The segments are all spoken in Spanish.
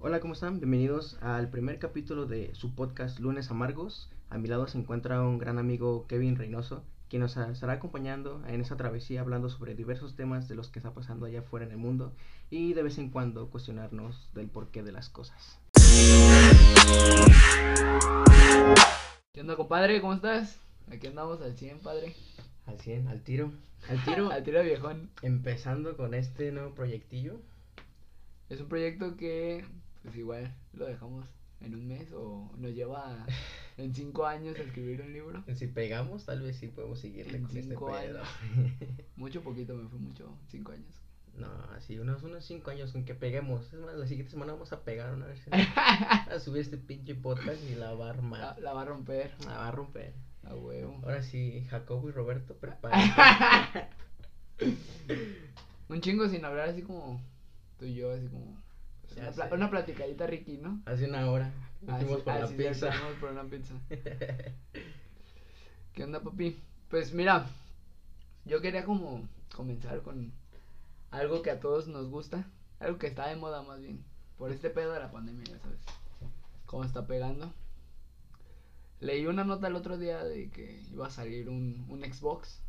Hola, ¿cómo están? Bienvenidos al primer capítulo de su podcast Lunes Amargos. A mi lado se encuentra un gran amigo Kevin Reynoso, quien nos estará acompañando en esta travesía hablando sobre diversos temas de los que está pasando allá afuera en el mundo y de vez en cuando cuestionarnos del porqué de las cosas. ¿Qué onda, compadre? ¿Cómo estás? Aquí andamos al 100, padre. Al 100, al tiro. Al tiro, al tiro viejón. empezando con este nuevo proyectillo. Es un proyecto que, pues igual, lo dejamos en un mes o nos lleva en cinco años a escribir un libro. Si pegamos, tal vez sí podemos seguirle En con este cinco pedo. Mucho poquito, me fue mucho, cinco años. No, así unos, unos cinco años con que peguemos. Es más, la siguiente semana vamos a pegar una vez. a subir este pinche podcast y la va a La, armar. la va a romper, La va a romper. a huevo. Ahora sí, Jacobo y Roberto, prepárense. Un chingo sin hablar así como tú y yo, así como... una, platicadita Ricky, ¿no? Hace una hora. Así- Fuimos por la así ya pizza. por una pizza. ¿Qué onda, papi? Pues mira, yo quería como comenzar con algo que a todos nos gusta, algo que está de moda más bien, por este pedo de la pandemia, ya sabes, cómo está pegando. Leí una nota el otro día de que iba a salir un, un Xbox,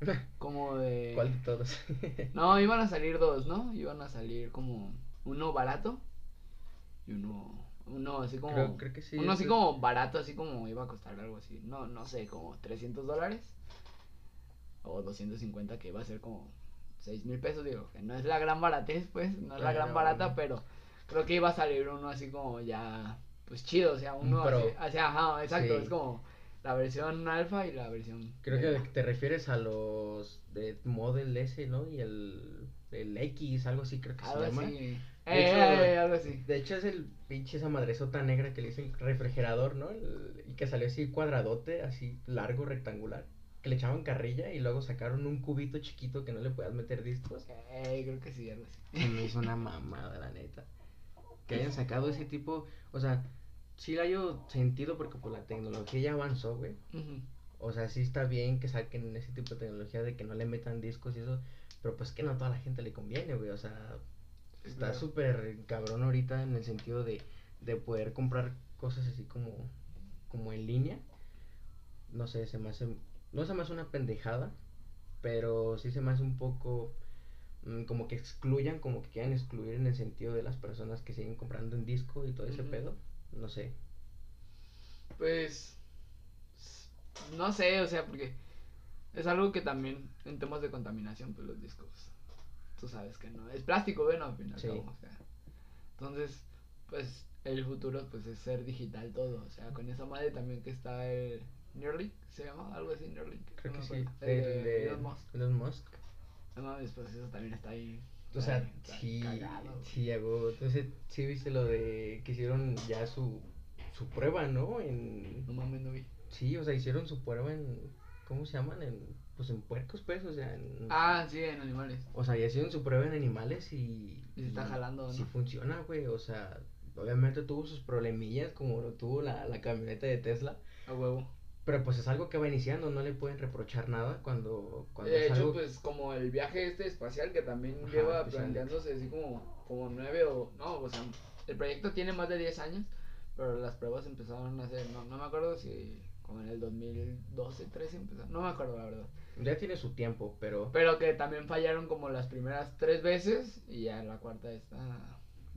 como de... ¿Cuál de todos? No, iban a salir dos, ¿no? Iban a salir como uno barato y uno, uno así como... creo, creo que sí. Uno así como barato, así como iba a costar algo así. No, no sé, como 300 dólares. O 250 que iba a ser como 6 mil pesos. Digo, que no es la gran baratez, pues. No es la gran barata, pero creo que iba a salir uno así como ya, pues chido. O sea, uno pro. así, así, ajá, exacto. Sí. Es como la versión alfa y la versión. Creo beta. que te refieres a los de Model S, ¿no? Y el, el X, algo así creo que Algo se llama. así. De Eh, hecho, eh, algo así. De hecho es el pinche esa madresota negra que le dicen refrigerador, ¿no? El- y que salió así cuadradote, así largo, rectangular. Que le echaban carrilla y luego sacaron un cubito chiquito que no le podías meter discos. Eh, creo que sí, algo así. Me hizo una mamada, la neta. Que hayan sacado ese tipo, o sea, sí la haya sentido porque pues la tecnología ya avanzó, güey. O sea, sí está bien que saquen ese tipo de tecnología de que no le metan discos y eso, pero pues que no a toda la gente le conviene, güey. O sea, está súper cabrón ahorita en el sentido de, de poder comprar cosas así como, como en línea. No sé, se me hace, no se me hace una pendejada, pero sí se me hace un poco mm, como que excluyan, como que quieran excluir en el sentido de las personas que siguen comprando en disco y todo ese pedo. No sé. Pues no sé, o sea, porque es algo que también en temas de contaminación, pues los discos, tú sabes que no, es plástico, bueno, al fin y al Sí. cabo, o sea, entonces, pues el futuro, pues es ser digital todo, o sea, con esa madre también que está el Neuralink, se llama algo así, Neuralink, Creo no que sí. el El de Elon Musk. Elon Musk. no mames, pues eso también está ahí, O sea, sí, cagado, sí, hago. Entonces, sí viste lo de que hicieron ya su, su prueba, ¿no? En, no mames, no vi. sí, o sea, hicieron su prueba en, ¿cómo se llaman? En, pues en puercos, pues, o sea, en, Ah, sí, en animales. o sea, ya hicieron su prueba en animales y, Y se está jalando, ¿no? Sí funciona, güey, o sea, obviamente tuvo sus problemillas como lo tuvo la, la camioneta de Tesla, A huevo. pero pues es algo que va iniciando, no le pueden reprochar nada cuando, cuando De es hecho, algo... pues como el viaje este espacial que también Ajá, lleva pues, planteándose así como, como nueve o... No, o sea, el proyecto tiene más de 10 años, pero las pruebas empezaron a hacer, no, no me acuerdo si como en el 2012, 13 empezaron, no me acuerdo la verdad. Ya tiene su tiempo, pero... Pero que también fallaron como las primeras tres veces y ya la cuarta esta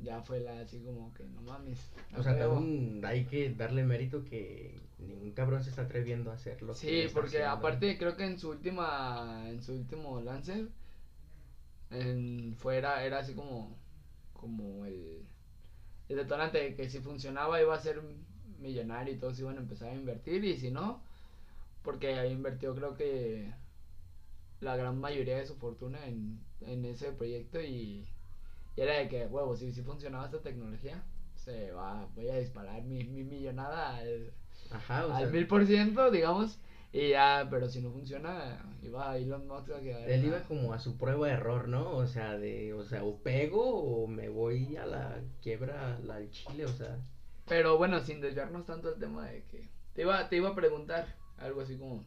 ya fue la así como que no mames. O sea, también hay que darle mérito que ningún cabrón se está atreviendo a hacer lo que Sí, está porque haciendo. aparte creo que en su última, en su último lance, en, fuera era así como, como el, el detonante de que si funcionaba iba a ser millonario y todos iban a empezar a invertir y si no, porque ahí invirtió creo que la gran mayoría de su fortuna en, en ese proyecto y, y era de que, huevo, si, si funcionaba esta tecnología, se va, voy a disparar mi, mi millonada al, Ajá, o al sea, mil por ciento, digamos, y ya, pero si no funciona, iba Elon Musk a quedar. él iba como a su prueba de error, ¿no? O sea, de, o sea, o pego o me voy a la quiebra, la- al chile, o sea. Pero bueno, sin desviarnos tanto el tema de que. Te iba, te iba a preguntar algo así como.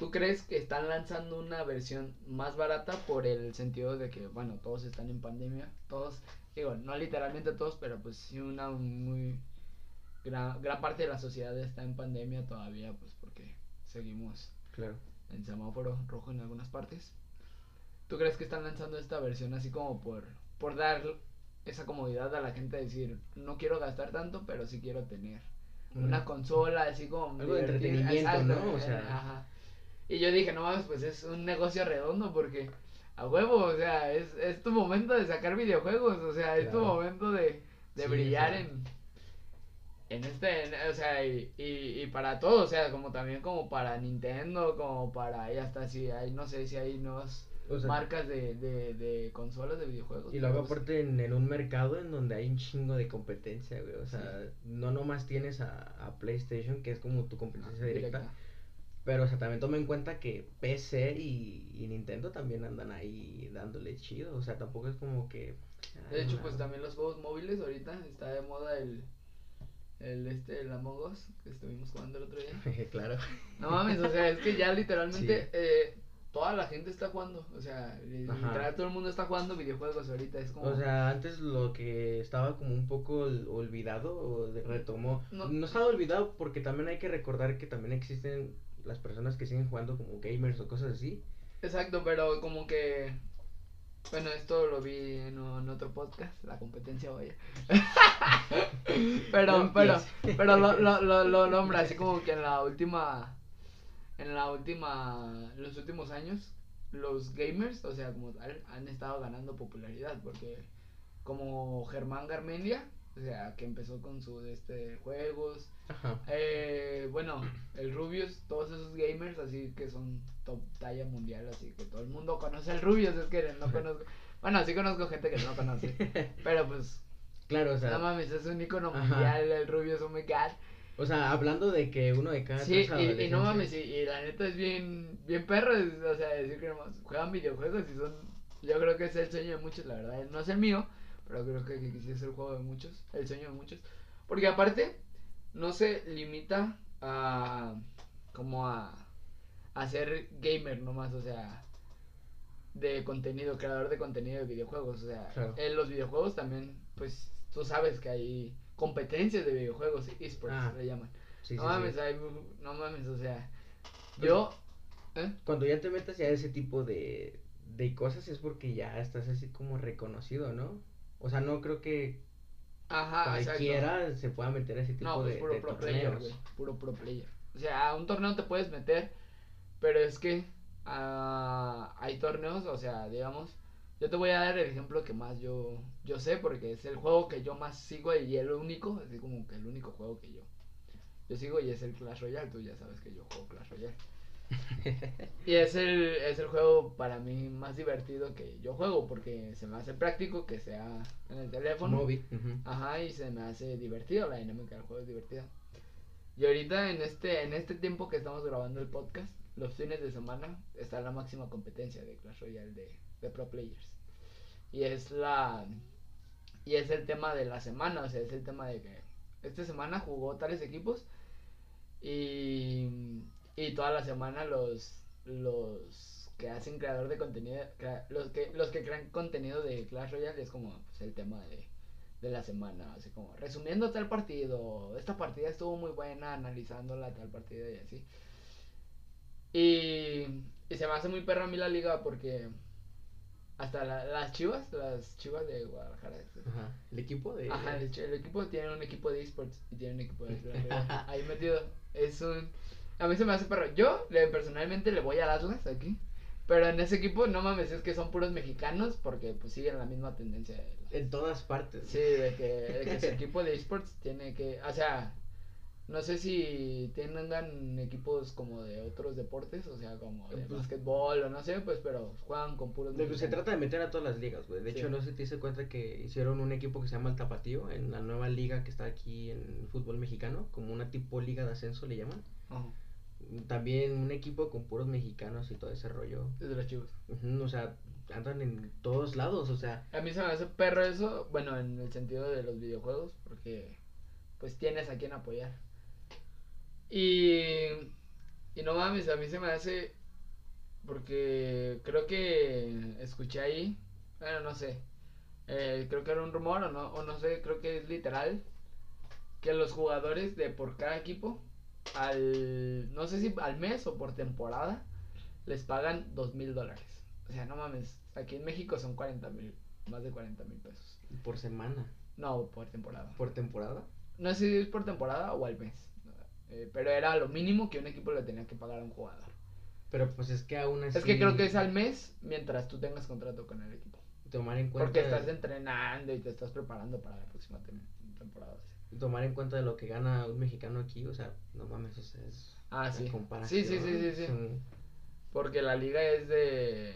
¿Tú crees que están lanzando una versión más barata por el sentido de que, bueno, todos están en pandemia, todos Digo, no literalmente todos, pero pues sí una muy gran, gran parte de la sociedad está en pandemia todavía, pues porque seguimos Claro. en semáforo rojo en algunas partes. ¿Tú crees que están lanzando esta versión así como por, por dar esa comodidad a la gente de decir, no quiero gastar tanto, pero sí quiero tener una consola así como Algo de divertida"? entretenimiento, ¿no? O sea. ajá. Y yo dije, no mames, pues es un negocio redondo porque a huevo, o sea, es, es tu momento de sacar videojuegos, o sea, es tu momento de, de Sí, brillar en en este, en- o sea, y, y, y para todo, o sea, como también como para Nintendo, como para, y hasta si hay, no sé si hay nuevas O sea, marcas de, de, de consolas de videojuegos. Y luego pues, aparte en, en un mercado en donde hay un chingo de competencia, güey. O sea, no nomás tienes a, a PlayStation, que es como tu competencia directa. directa. Pero, o sea, también toma en cuenta que PC y, y Nintendo también andan ahí dándole chido. O sea, tampoco es como que... De hecho, no. pues también los juegos móviles ahorita está de moda el, el este, el Among Us que estuvimos jugando el otro día. claro. No mames, o sea, es que ya literalmente Sí. eh, toda la gente está jugando, o sea, literal todo el mundo está jugando videojuegos ahorita, es como... O sea, antes lo que estaba como un poco ol- olvidado o retomó. No. No. estaba olvidado porque también hay que recordar que también existen las personas que siguen jugando como gamers o cosas así. Exacto, pero como que... Bueno, esto lo vi en, en otro podcast, la competencia vaya. pero, No pero, pero lo, lo, lo, lo nombra así como que en la última, en la última, los últimos años, los gamers, o sea, como tal, han estado ganando popularidad porque como Germán Garmendia, o sea, que empezó con sus este, juegos, Ajá. eh, bueno, el Rubius, todos esos gamers así que son top talla mundial, así que todo el mundo conoce al Rubius, es que no conozco, bueno, sí conozco gente que no conoce, pero pues, Claro, o sea, no mames, es un icono mundial, el Rubius, oh my god. o sea, hablando de que uno de cada Sí, y, y no mames, y, y la neta es bien, bien perro, es- o sea, decir que nomás juegan videojuegos y son, yo creo que es el sueño de muchos, la verdad, no es el mío, pero creo que, que sí es el juego de muchos, el sueño de muchos, porque aparte, no se limita a, como a, a ser gamer nomás, o sea, de contenido, creador de contenido de videojuegos, o sea, Claro. en los videojuegos también, pues, tú sabes que hay competencias de videojuegos, esports, Ah. le llaman. Sí, no sí, mames, sí. hay- no mames, o sea, Pues- yo, ¿eh? Cuando ya te metas ya a ese tipo de, de cosas es porque ya estás así como reconocido, ¿no? O sea, no creo que Ajá, exacto. cualquiera se pueda meter a ese tipo No, pues de, puro de pro player, torneos. güey, puro pro player. O sea, a un torneo te puedes meter, pero es que ah, hay torneos, o sea, digamos, yo te voy a dar el ejemplo que más yo, yo sé, porque es el juego que yo más sigo y el único, así como que el único juego que yo, yo sigo y es el Clash Royale, tú ya sabes que yo juego Clash Royale. Y es el, es el juego para mí más divertido que yo juego, porque se me hace práctico que sea en el teléfono. Móvil. ujú. Ajá, y se me hace divertido, la dinámica del juego es divertida. Y ahorita en este, en este tiempo que estamos grabando el podcast, los fines de semana está la máxima competencia de Clash Royale de, de Pro Players. Y es la y es el tema de la semana, o sea, es el tema de que esta semana jugó tales equipos y, y toda la semana los los que hacen creador de contenido, crea- los que los que crean contenido de Clash Royale es como pues, el tema de de la semana, así como resumiendo tal partido, esta partida estuvo muy buena, analizándola tal partida y así. Y, y se me hace muy perra a mí la liga porque hasta la- las chivas, las chivas de Guadalajara, Ajá. El equipo de. Ajá, el, equipo tiene un equipo de esports y tiene un equipo de ahí metido. Es un a mí se me hace perro. Yo le, personalmente le voy al Atlas aquí, pero en ese equipo no mames, es que son puros mexicanos porque pues siguen la misma tendencia En todas partes. Sí, de que, de que su equipo de esports tiene que, o sea, no sé si tengan equipos como de otros deportes, o sea, como de Pues- básquetbol o no sé, pues, pero juegan con puros se mexicanos. trata de meter a todas las ligas, güey. De Sí. hecho, no sé si te diste cuenta que hicieron un equipo que se llama el Tapatío en la nueva liga que está aquí en el fútbol mexicano, como una tipo liga de ascenso le llaman. Ajá, También un equipo con puros mexicanos y todo ese rollo. desde los chivos. Ujú, o sea, andan en todos lados, o sea, A mí se me hace perro eso, bueno, en el sentido de los videojuegos, porque pues tienes a quien apoyar. Y, y no mames, a mí se me hace, porque creo que escuché ahí, bueno, no sé, eh, creo que era un rumor o no, o no sé, creo que es literal, que los jugadores de por cada equipo, al, no sé si al mes o por temporada, les pagan dos mil dólares. O sea, no mames, aquí en México son 40 mil, más de 40 mil pesos. Por semana. No, por temporada. ¿Por temporada? No sé si es por temporada o al mes. Eh, pero era lo mínimo que un equipo le tenía que pagar a un jugador. Pero pues es que aún así. Es que creo que es al mes mientras tú tengas contrato con el equipo. Tomar en cuenta. Porque estás entrenando y te estás preparando para la próxima tem- temporada. Tomar en cuenta de lo que gana un mexicano aquí, o sea, no mames, o sea, es. Ah, sí. comparación, Sí, sí, sí, sí, sí. Porque la liga es de.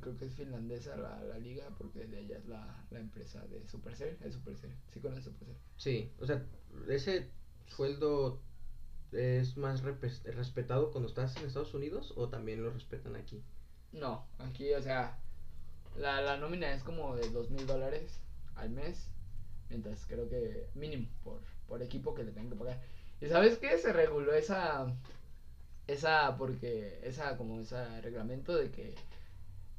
Creo que es finlandesa la, la liga, porque de ella es la, la empresa de Supercell. Es Supercell. Sí, con el Supercell. Sí, o sea, ese sueldo es más respetado cuando estás en Estados Unidos o también lo respetan aquí. No, aquí, o sea, la, la nómina es como de dos mil dólares al mes, mientras creo que mínimo por, por equipo que le tengan que pagar. ¿Y sabes qué? Se reguló esa, esa, porque, esa, como ese reglamento de que,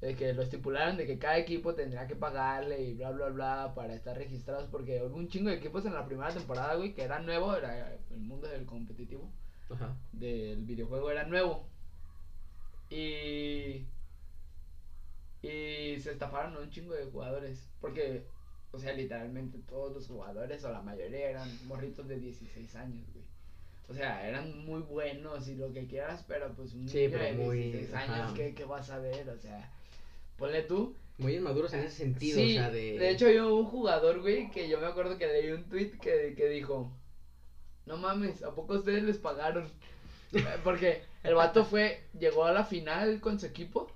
de que lo estipularon de que cada equipo tendría que pagarle y bla, bla, bla para estar registrados, porque hubo un chingo de equipos en la primera temporada, güey, que era nuevo, era el mundo del competitivo Ajá. del videojuego era nuevo. Y. Y se estafaron a un chingo de jugadores. Porque, o sea, literalmente todos los jugadores, o la mayoría, eran morritos de 16 años, güey. O sea, eran muy buenos y lo que quieras, pero pues un Sí, niño pero de muy- 16 años. ¿qué, qué vas a ver? O sea, ponle tú. Muy inmaduros en ese sentido, Sí, o sea, de. de hecho, yo un jugador, güey, que yo me acuerdo que leí un tweet que, que dijo: No mames, ¿a poco ustedes les pagaron? Porque el vato fue, llegó a la final con su equipo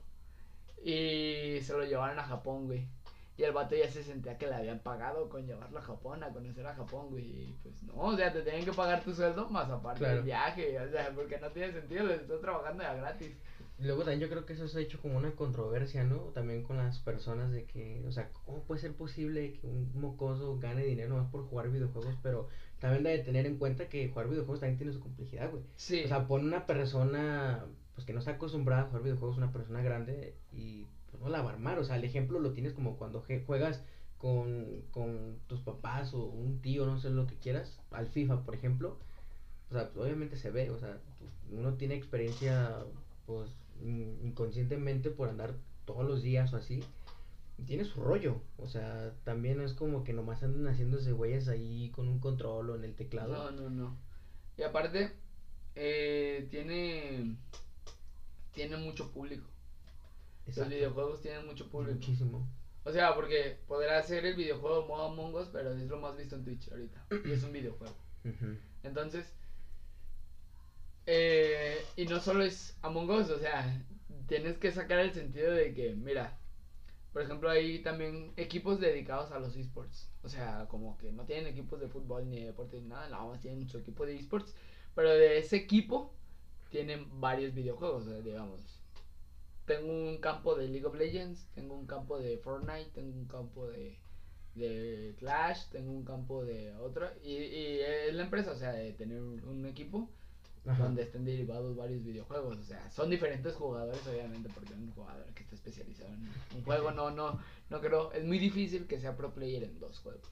y se lo llevaron a Japón, güey. Y el vato ya se sentía que le habían pagado con llevarlo a Japón, a conocer a Japón, güey. Y pues no, o sea, te tienen que pagar tu sueldo más aparte Claro. del viaje, o sea, porque no tiene sentido, les estás trabajando ya gratis. Luego también yo creo que eso se ha hecho como una controversia, ¿no? También con las personas de que, o sea, ¿cómo puede ser posible que un mocoso gane dinero más por jugar videojuegos? Pero también debe tener en cuenta que jugar videojuegos también tiene su complejidad, güey. Sí. O sea, pon una persona, pues que no está acostumbrada a jugar videojuegos, una persona grande y pues no la va a armar. O sea, el ejemplo lo tienes como cuando juegas con, con tus papás o un tío, no sé lo que quieras, al FIFA, por ejemplo. O sea, pues, obviamente se ve, o sea, pues, uno tiene experiencia, pues, in- inconscientemente por andar todos los días o así. y Tiene su rollo, o sea, también es como que nomás andan haciéndose güeyes ahí con un control o en el teclado. No, no, no. Y aparte, eh, tiene tiene mucho público. Exacto. Los videojuegos tienen mucho público. Muchísimo. O sea, porque podrá ser el videojuego modo Among Us, pero es lo más visto en Twitch ahorita. Y es un videojuego. Entonces, eh, y no solo es Among Us, o sea, tienes que sacar el sentido de que, mira, por ejemplo, hay también equipos dedicados a los esports. O sea, como que no tienen equipos de fútbol ni de deporte ni nada, nada más tienen su equipo de esports. Pero de ese equipo tienen varios videojuegos, digamos. Tengo un campo de League of Legends, tengo un campo de Fortnite, tengo un campo de, de Clash, tengo un campo de otro. Y, y es la empresa, o sea, de tener un, equipo Ajá. donde estén derivados varios videojuegos. O sea, son diferentes jugadores, obviamente, porque un jugador que está especializado en un juego, no, no, no creo. Es muy difícil que sea pro player en dos juegos.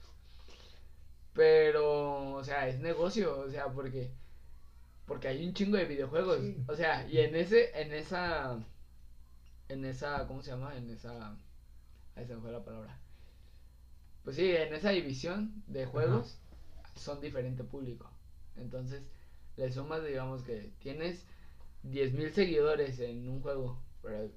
Pero, o sea, es negocio, o sea, porque porque hay un chingo de videojuegos, Sí. o sea, y en ese en esa en esa ¿cómo se llama? En esa ahí se me fue la palabra. Pues sí, en esa división de juegos son diferente público. Entonces, le sumas, digamos que tienes 10.000 seguidores en un juego, pero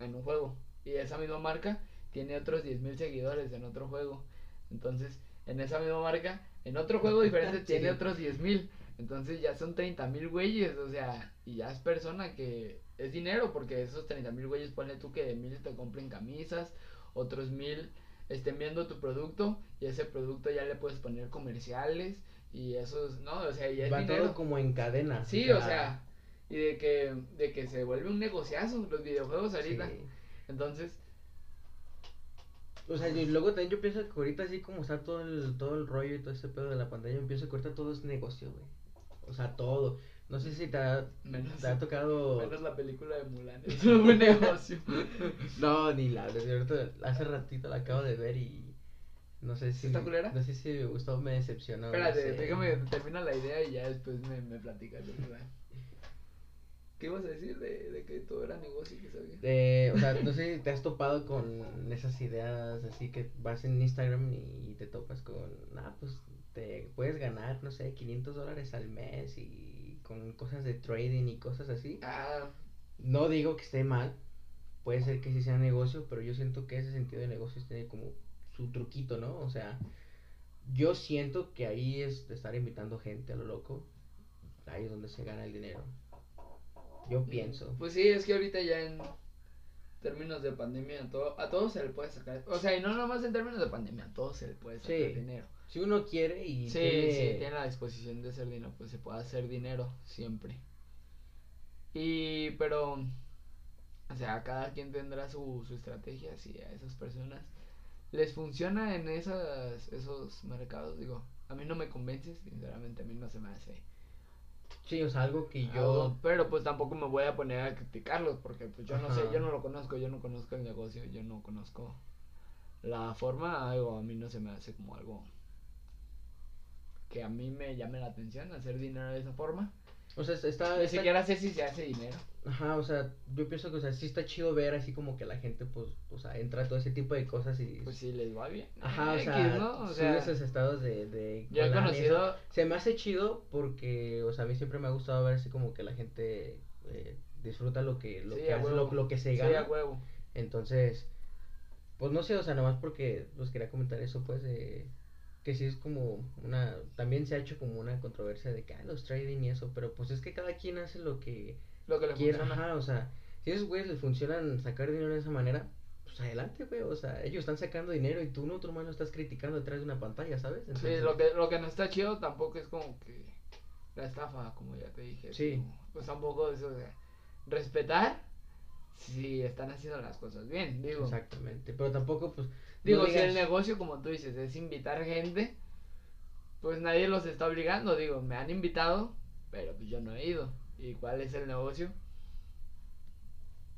en un juego. Y esa misma marca tiene otros 10.000 seguidores en otro juego. Entonces, en esa misma marca, en otro juego diferente tiene otros 10.000. Entonces ya son 30.000 güeyes, o sea, y ya es persona que es dinero, porque esos 30.000 güeyes, ponle tú que de mil te compren camisas, otros mil estén viendo tu producto, y ese producto ya le puedes poner comerciales, y esos, no, o sea, ya es Va dinero. todo como en cadena. Sí, o sea, y de que, de que se vuelve un negociazo los videojuegos ahorita. sí. Entonces, O sea, y luego también yo pienso que ahorita así como está todo el, todo el rollo y todo ese pedo de la pantalla, yo pienso que ahorita todo es negocio, güey. o sea, todo. No sé si te ha, Menos- te ha tocado... Menos la película de Mulan. Es un buen negocio. No, ni la de hace ratito la acabo de ver y no sé si ¿Está culera? no sé si me gustó o me decepcionó. no Espérate, sé. déjame termina la idea y ya después me, me platicas. ¿Qué ibas a decir de, de que todo era negocio y que sabía? De, o sea, no sé si te has topado con esas ideas así que vas en Instagram y te topas con, ah, pues te puedes ganar, no sé, 500 dólares al mes y con cosas de trading y cosas así. Ah, No digo que esté mal, puede ser que sí sea negocio, pero yo siento que ese sentido de negocio tiene como su truquito, ¿no? O sea, yo siento que ahí es de estar invitando gente a lo loco, ahí es donde se gana el dinero. Yo pienso. Pues sí, es que ahorita ya en términos de pandemia a todo, a todos se le puede sacar. O sea, y no nomás en términos de pandemia, a todos se le puede sacar Sí. dinero. Si uno quiere y Sí, tiene... sí, tiene la disposición de hacer dinero, pues se puede hacer dinero siempre. Y, pero, o sea, cada quien tendrá su, su estrategia, si a esas personas les funciona en esas, esos mercados, digo, a mí no me convence, sinceramente a mí no se me hace. Sí, o sea, algo que yo... algo, pero pues tampoco me voy a poner a criticarlos, porque pues yo no sé, yo no lo conozco, yo no conozco el negocio, yo no conozco la forma, algo a mí no se me hace como algo que a mí me llame la atención hacer dinero de esa forma. O sea, está... Ni está- siquiera sé si se hace dinero. Ajá, o sea, yo pienso que, o sea, sí está chido ver así como que la gente, pues, o sea, entra a todo ese tipo de cosas y... Pues si les va bien. Ajá, o X, sea, ¿no? O sube sea, esos estados de... de yo he eso. conocido, Se me hace chido porque, o sea, a mí siempre me ha gustado ver así como que la gente eh, disfruta lo que, lo Sí, que hace, lo, lo que se sí, gana. a huevo. Entonces, pues no sé, o sea, nada más porque los quería comentar eso, pues, de que sí es como una, también se ha hecho como una controversia de que, ah, los trading y eso, pero pues es que cada quien hace lo que Lo que le quiere, funciona. ajá, o sea, si esos güeyes les funcionan sacar dinero de esa manera, pues adelante, güey, o sea, ellos están sacando dinero y tú no, tu hermano, estás criticando detrás de una pantalla, ¿sabes? Sí, lo que, lo que no está chido tampoco es como que la estafa, como ya te dije. Sí. como, Pues tampoco eso de respetar si están haciendo las cosas bien, digo. Exactamente, pero tampoco, pues, Digo, no si el negocio, como tú dices, es invitar gente, pues nadie los está obligando. Digo, me han invitado, pero pues yo no he ido. ¿Y cuál es el negocio?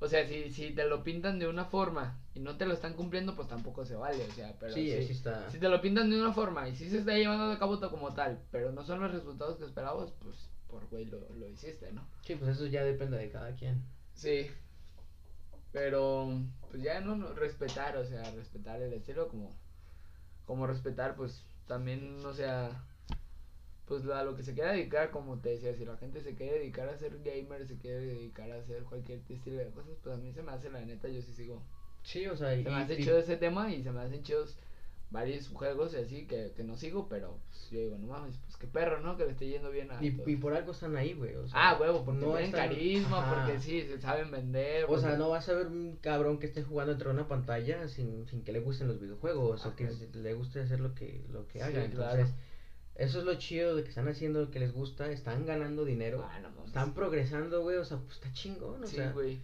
O sea, si, si te lo pintan de una forma y no te lo están cumpliendo, pues tampoco se vale. O sea, pero sí, sí está, si te lo pintan de una forma y si se está llevando a cabo como tal, pero no son los resultados que esperabas, pues por güey lo, lo hiciste, ¿no? sí, pues eso ya depende de cada quien. Sí. Pero, pues ya no, no, respetar, o sea, respetar el estilo como, como respetar, pues también, o sea, pues a lo que se quiera dedicar, como te decía, si la gente se quiere dedicar a ser gamer, se quiere dedicar a hacer cualquier estilo de cosas, pues a mí se me hace, la neta, yo sí sigo. Sí, o sea, y, Se me hace y- chido ese tema y se me hacen chidos varios juegos y así que, que no sigo, pero pues, yo digo, no mames, pues qué perro, ¿no? Que le esté yendo bien a y, por algo están ahí, güey, o sea, Ah, huevo, porque no tienen están- carisma, ajá. porque sí, se saben vender. O sea, no vas a ver un cabrón que esté jugando entre una pantalla sin, sin que le gusten los videojuegos o que le guste hacer lo que, lo que Sí, haga. Entonces, claro. eso es lo chido de que están haciendo lo que les gusta, están ganando dinero, Ah, no están progresando, güey, o sea, pues está chingón, o Sí, sea, güey.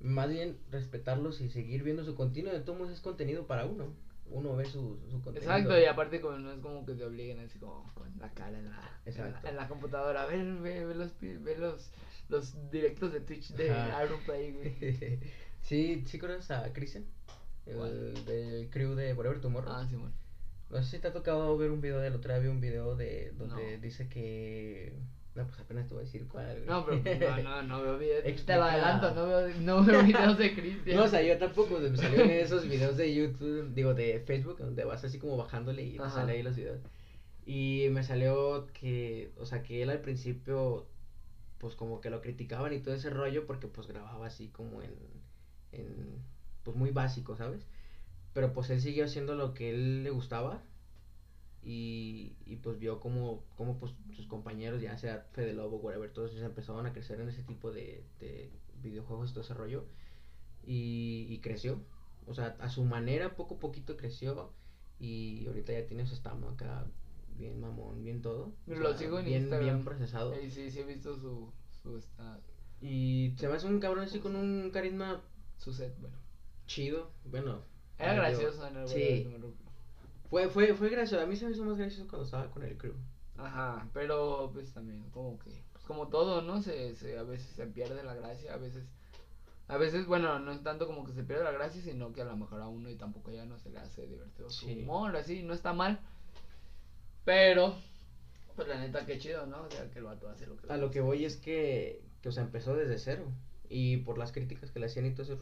más bien respetarlos y seguir viendo su contenido, de todos modos es contenido para uno, uno ve su, su contenido. Exacto, y aparte como no es como que te obliguen así como con la cara en la, en la, en la computadora. Ve, ve, ve los, ve los, los directos de Twitch de. Iron Play, güey. sí, ¿sí conoces a Cristian? ¿Cuál? El del crew de Whatever Tomorrow. Ah, Simón. No sé si te ha tocado ver un video del otro día, vi un video de donde No. dice que no, pues apenas te voy a decir cuál. No, pero pues, no, no, no veo videos. Te lo adelanto, no veo, no veo videos de Cristian. No, o sea, yo tampoco, me salió en esos videos de YouTube, digo, de Facebook, donde vas así como bajándole y te sale ahí los videos. Y me salió que, o sea, que él al principio, pues como que lo criticaban y todo ese rollo porque pues grababa así como en, en pues muy básico, ¿sabes? Pero pues él siguió haciendo lo que él le gustaba y, y pues vio como, como pues sus compañeros, ya sea Fede Lobo, whatever, todos ellos empezaron a crecer en ese tipo de, de videojuegos y todo ese rollo y, y creció. O sea, a su manera, poco a poquito creció y ahorita ya tiene su estamo acá bien mamón, bien todo. Lo sea, sigo en bien, Instagram. bien procesado. Sí, sí, sí he visto su, su, Y se me hace un cabrón así con un carisma su set, bueno. chido. Bueno, Era gracioso en el Sí. Fue, fue, fue gracioso. A mí se me hizo más gracioso cuando estaba con el crew. Ajá, pero pues también como que, pues como todo, ¿no? Se, se, a veces se pierde la gracia, a veces, a veces, bueno, no es tanto como que se pierde la gracia, sino que a lo mejor a uno y tampoco ya no se le hace divertido su Sí. humor, así, no está mal, pero, pues la neta, qué chido, ¿no? O sea, que el vato hace lo que A lo que voy es que, que, o sea, empezó desde cero. Y por las críticas que le hacían y todo eso,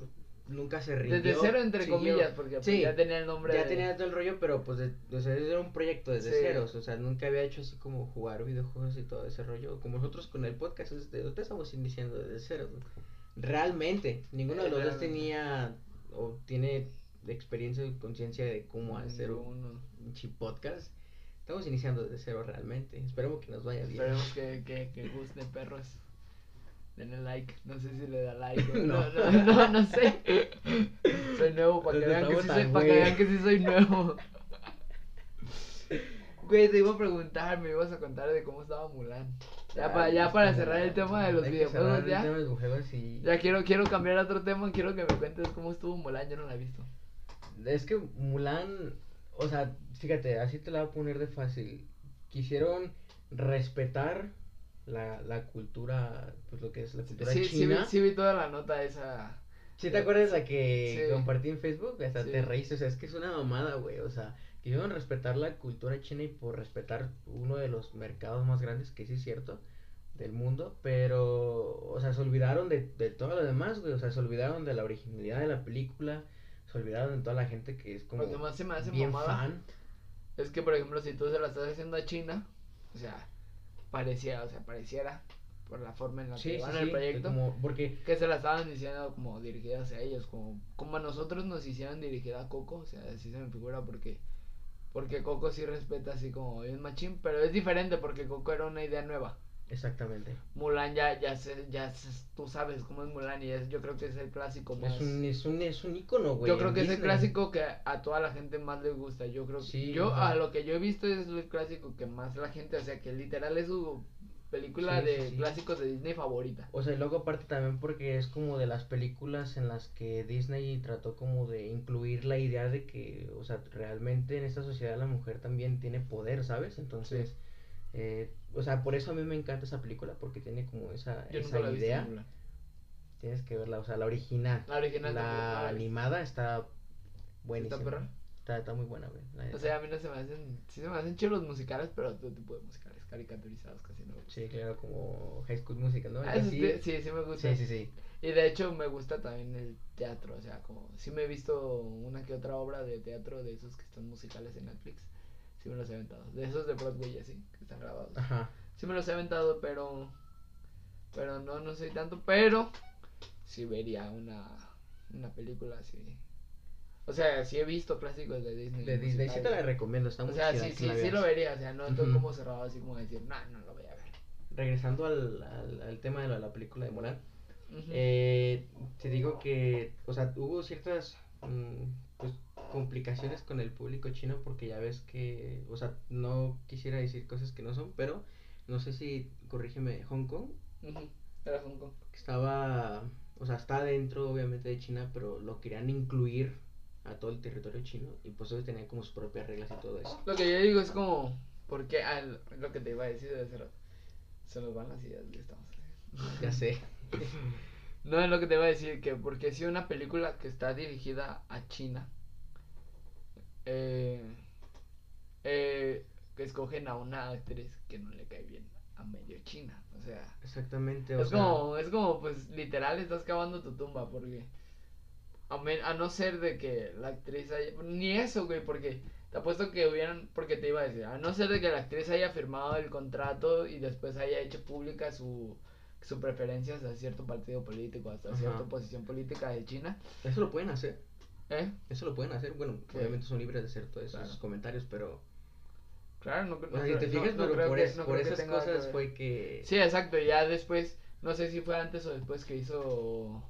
nunca se rindió. Desde cero, entre siguió. comillas, porque pues, ya tenía el nombre Ya de- tenía todo el rollo, pero pues, de- o sea, era un proyecto desde Sí. ceros. O sea, nunca había hecho así como jugar videojuegos y todo ese rollo. Como nosotros con el podcast, nosotros estamos iniciando desde cero. Realmente, ninguno de los dos tenía o tiene experiencia y conciencia de cómo hacer un Ninguno. pinche podcast. Estamos iniciando desde cero realmente. Esperemos que nos vaya bien. Esperemos que, que, que gusten perros. Denle like. No sé si le da like. o- No. No, no, no, no sé. Soy nuevo para que, vean que, sí soy, para que vean que sí soy nuevo. Güey, te iba a preguntar, me ibas a contar de cómo estaba Mulan. Ya, pa- ya para cerrar el tema de los videojuegos, ya. y... Ya quiero, quiero cambiar a otro tema. Quiero que me cuentes cómo estuvo Mulan. Yo no la he visto. Es que Mulan, o sea, fíjate, así te la voy a poner de fácil. Quisieron respetar la, la cultura, pues lo que es la cultura Sí, sí, china. sí vi toda la nota esa. ¿Sí te acuerdas la que Sí. compartí en Facebook? Hasta Sí. te reíste, o sea, es que es una mamada, güey, o sea, quisieron respetar la cultura china y por respetar uno de los mercados más grandes, que sí es cierto, del mundo, pero, o sea, se olvidaron de, de todo lo demás, güey, o sea, se olvidaron de la originalidad de la película, se olvidaron de toda la gente que es como Lo que más se me hace bien mamada fan. Es que, por ejemplo, si tú se la estás haciendo a China, o sea, parecía, o sea, pareciera, por la forma en la Sí, que van sí, el proyecto, como, porque, que se la estaban diciendo como dirigida hacia ellos, como, como a nosotros nos hicieron dirigida a Coco, o sea, así se me figura porque, porque Coco sí respeta así como bien machín, pero es diferente porque Coco era una idea nueva. Exactamente, Mulan ya, ya, se, ya se- tú sabes cómo es Mulan y es, yo creo que es el clásico más... es un, es un, es un ícono, güey. Yo creo que es el clásico que a toda la gente más le gusta. Yo creo que Sí, yo ajá. a lo que yo he visto es el clásico que más la gente, o sea, que literal es su película Sí, de sí. clásicos de Disney favorita. O sea, y luego aparte también porque es como de las películas en las que Disney trató como de incluir la idea de que, o sea, realmente en esta sociedad la mujer también tiene poder, ¿sabes? Entonces, eh, o sea, por eso a mí me encanta esa película, porque tiene como esa, Yo esa idea. Tienes que verla, o sea, la original. La original La la animada está buenísima. ¿Está perra? Está, está muy buena, güey. O sea, a mí no se me hacen, sí se me hacen chidos los musicales, pero otro tipo de musicales caricaturizados casi no. Sí, claro, como High School Musical, ¿no? Ah, sí, sí, sí me gusta. sí, sí, sí. Y de hecho me gusta también el teatro, o sea, como sí me he visto una que otra obra de teatro de esos que están musicales en Netflix. Sí me los he aventado. De esos de Broadway así, que están grabados. Ajá. Sí me los he aventado, pero pero no no soy tanto, pero sí vería una una película así. O sea, sí he visto clásicos de Disney. De Disney, sí te la recomiendo, está O muy sea, chida sí, sí, sí lo vería, o sea, no estoy como cerrado así como decir, no, no lo voy a ver. Regresando al, al, al tema de la, la película de Mulan, Ujú. eh, te digo que, o sea, hubo ciertas mm, pues, complicaciones con el público chino porque ya ves que, o sea, no quisiera decir cosas que no son, pero no sé si, corrígeme, Hong Kong, Ujú. Era Hong Kong. estaba, o sea, está dentro obviamente de China, pero lo querían incluir a todo el territorio chino y pues ellos tenían como sus propias reglas y todo eso. Lo que yo digo es como, ¿por qué? Ah, lo- que te iba a decir de. Se nos van las ideas, ya estamos. Ya sé. No es lo que te iba a decir, que porque si una película que está dirigida a China, eh, eh, que escogen a una actriz que no le cae bien a medio China, o sea, Exactamente, o es sea, como, es como, pues, literal estás cavando tu tumba, porque a, men- a no ser de que la actriz haya, ni eso, güey, porque te apuesto que hubieran, porque te iba a decir, a no ser de que la actriz haya firmado el contrato y después haya hecho pública su, su preferencia hacia cierto partido político, hasta Ajá. cierta posición política de China, eso lo pueden hacer. ¿eh? Eso lo pueden hacer, bueno, obviamente son libres de hacer todos esos Claro. comentarios, pero Claro, no, no o sea, creo- si te fijas, no pero por, que- es- esas que cosas fue que Sí, exacto, ya después, no sé si fue antes o después que hizo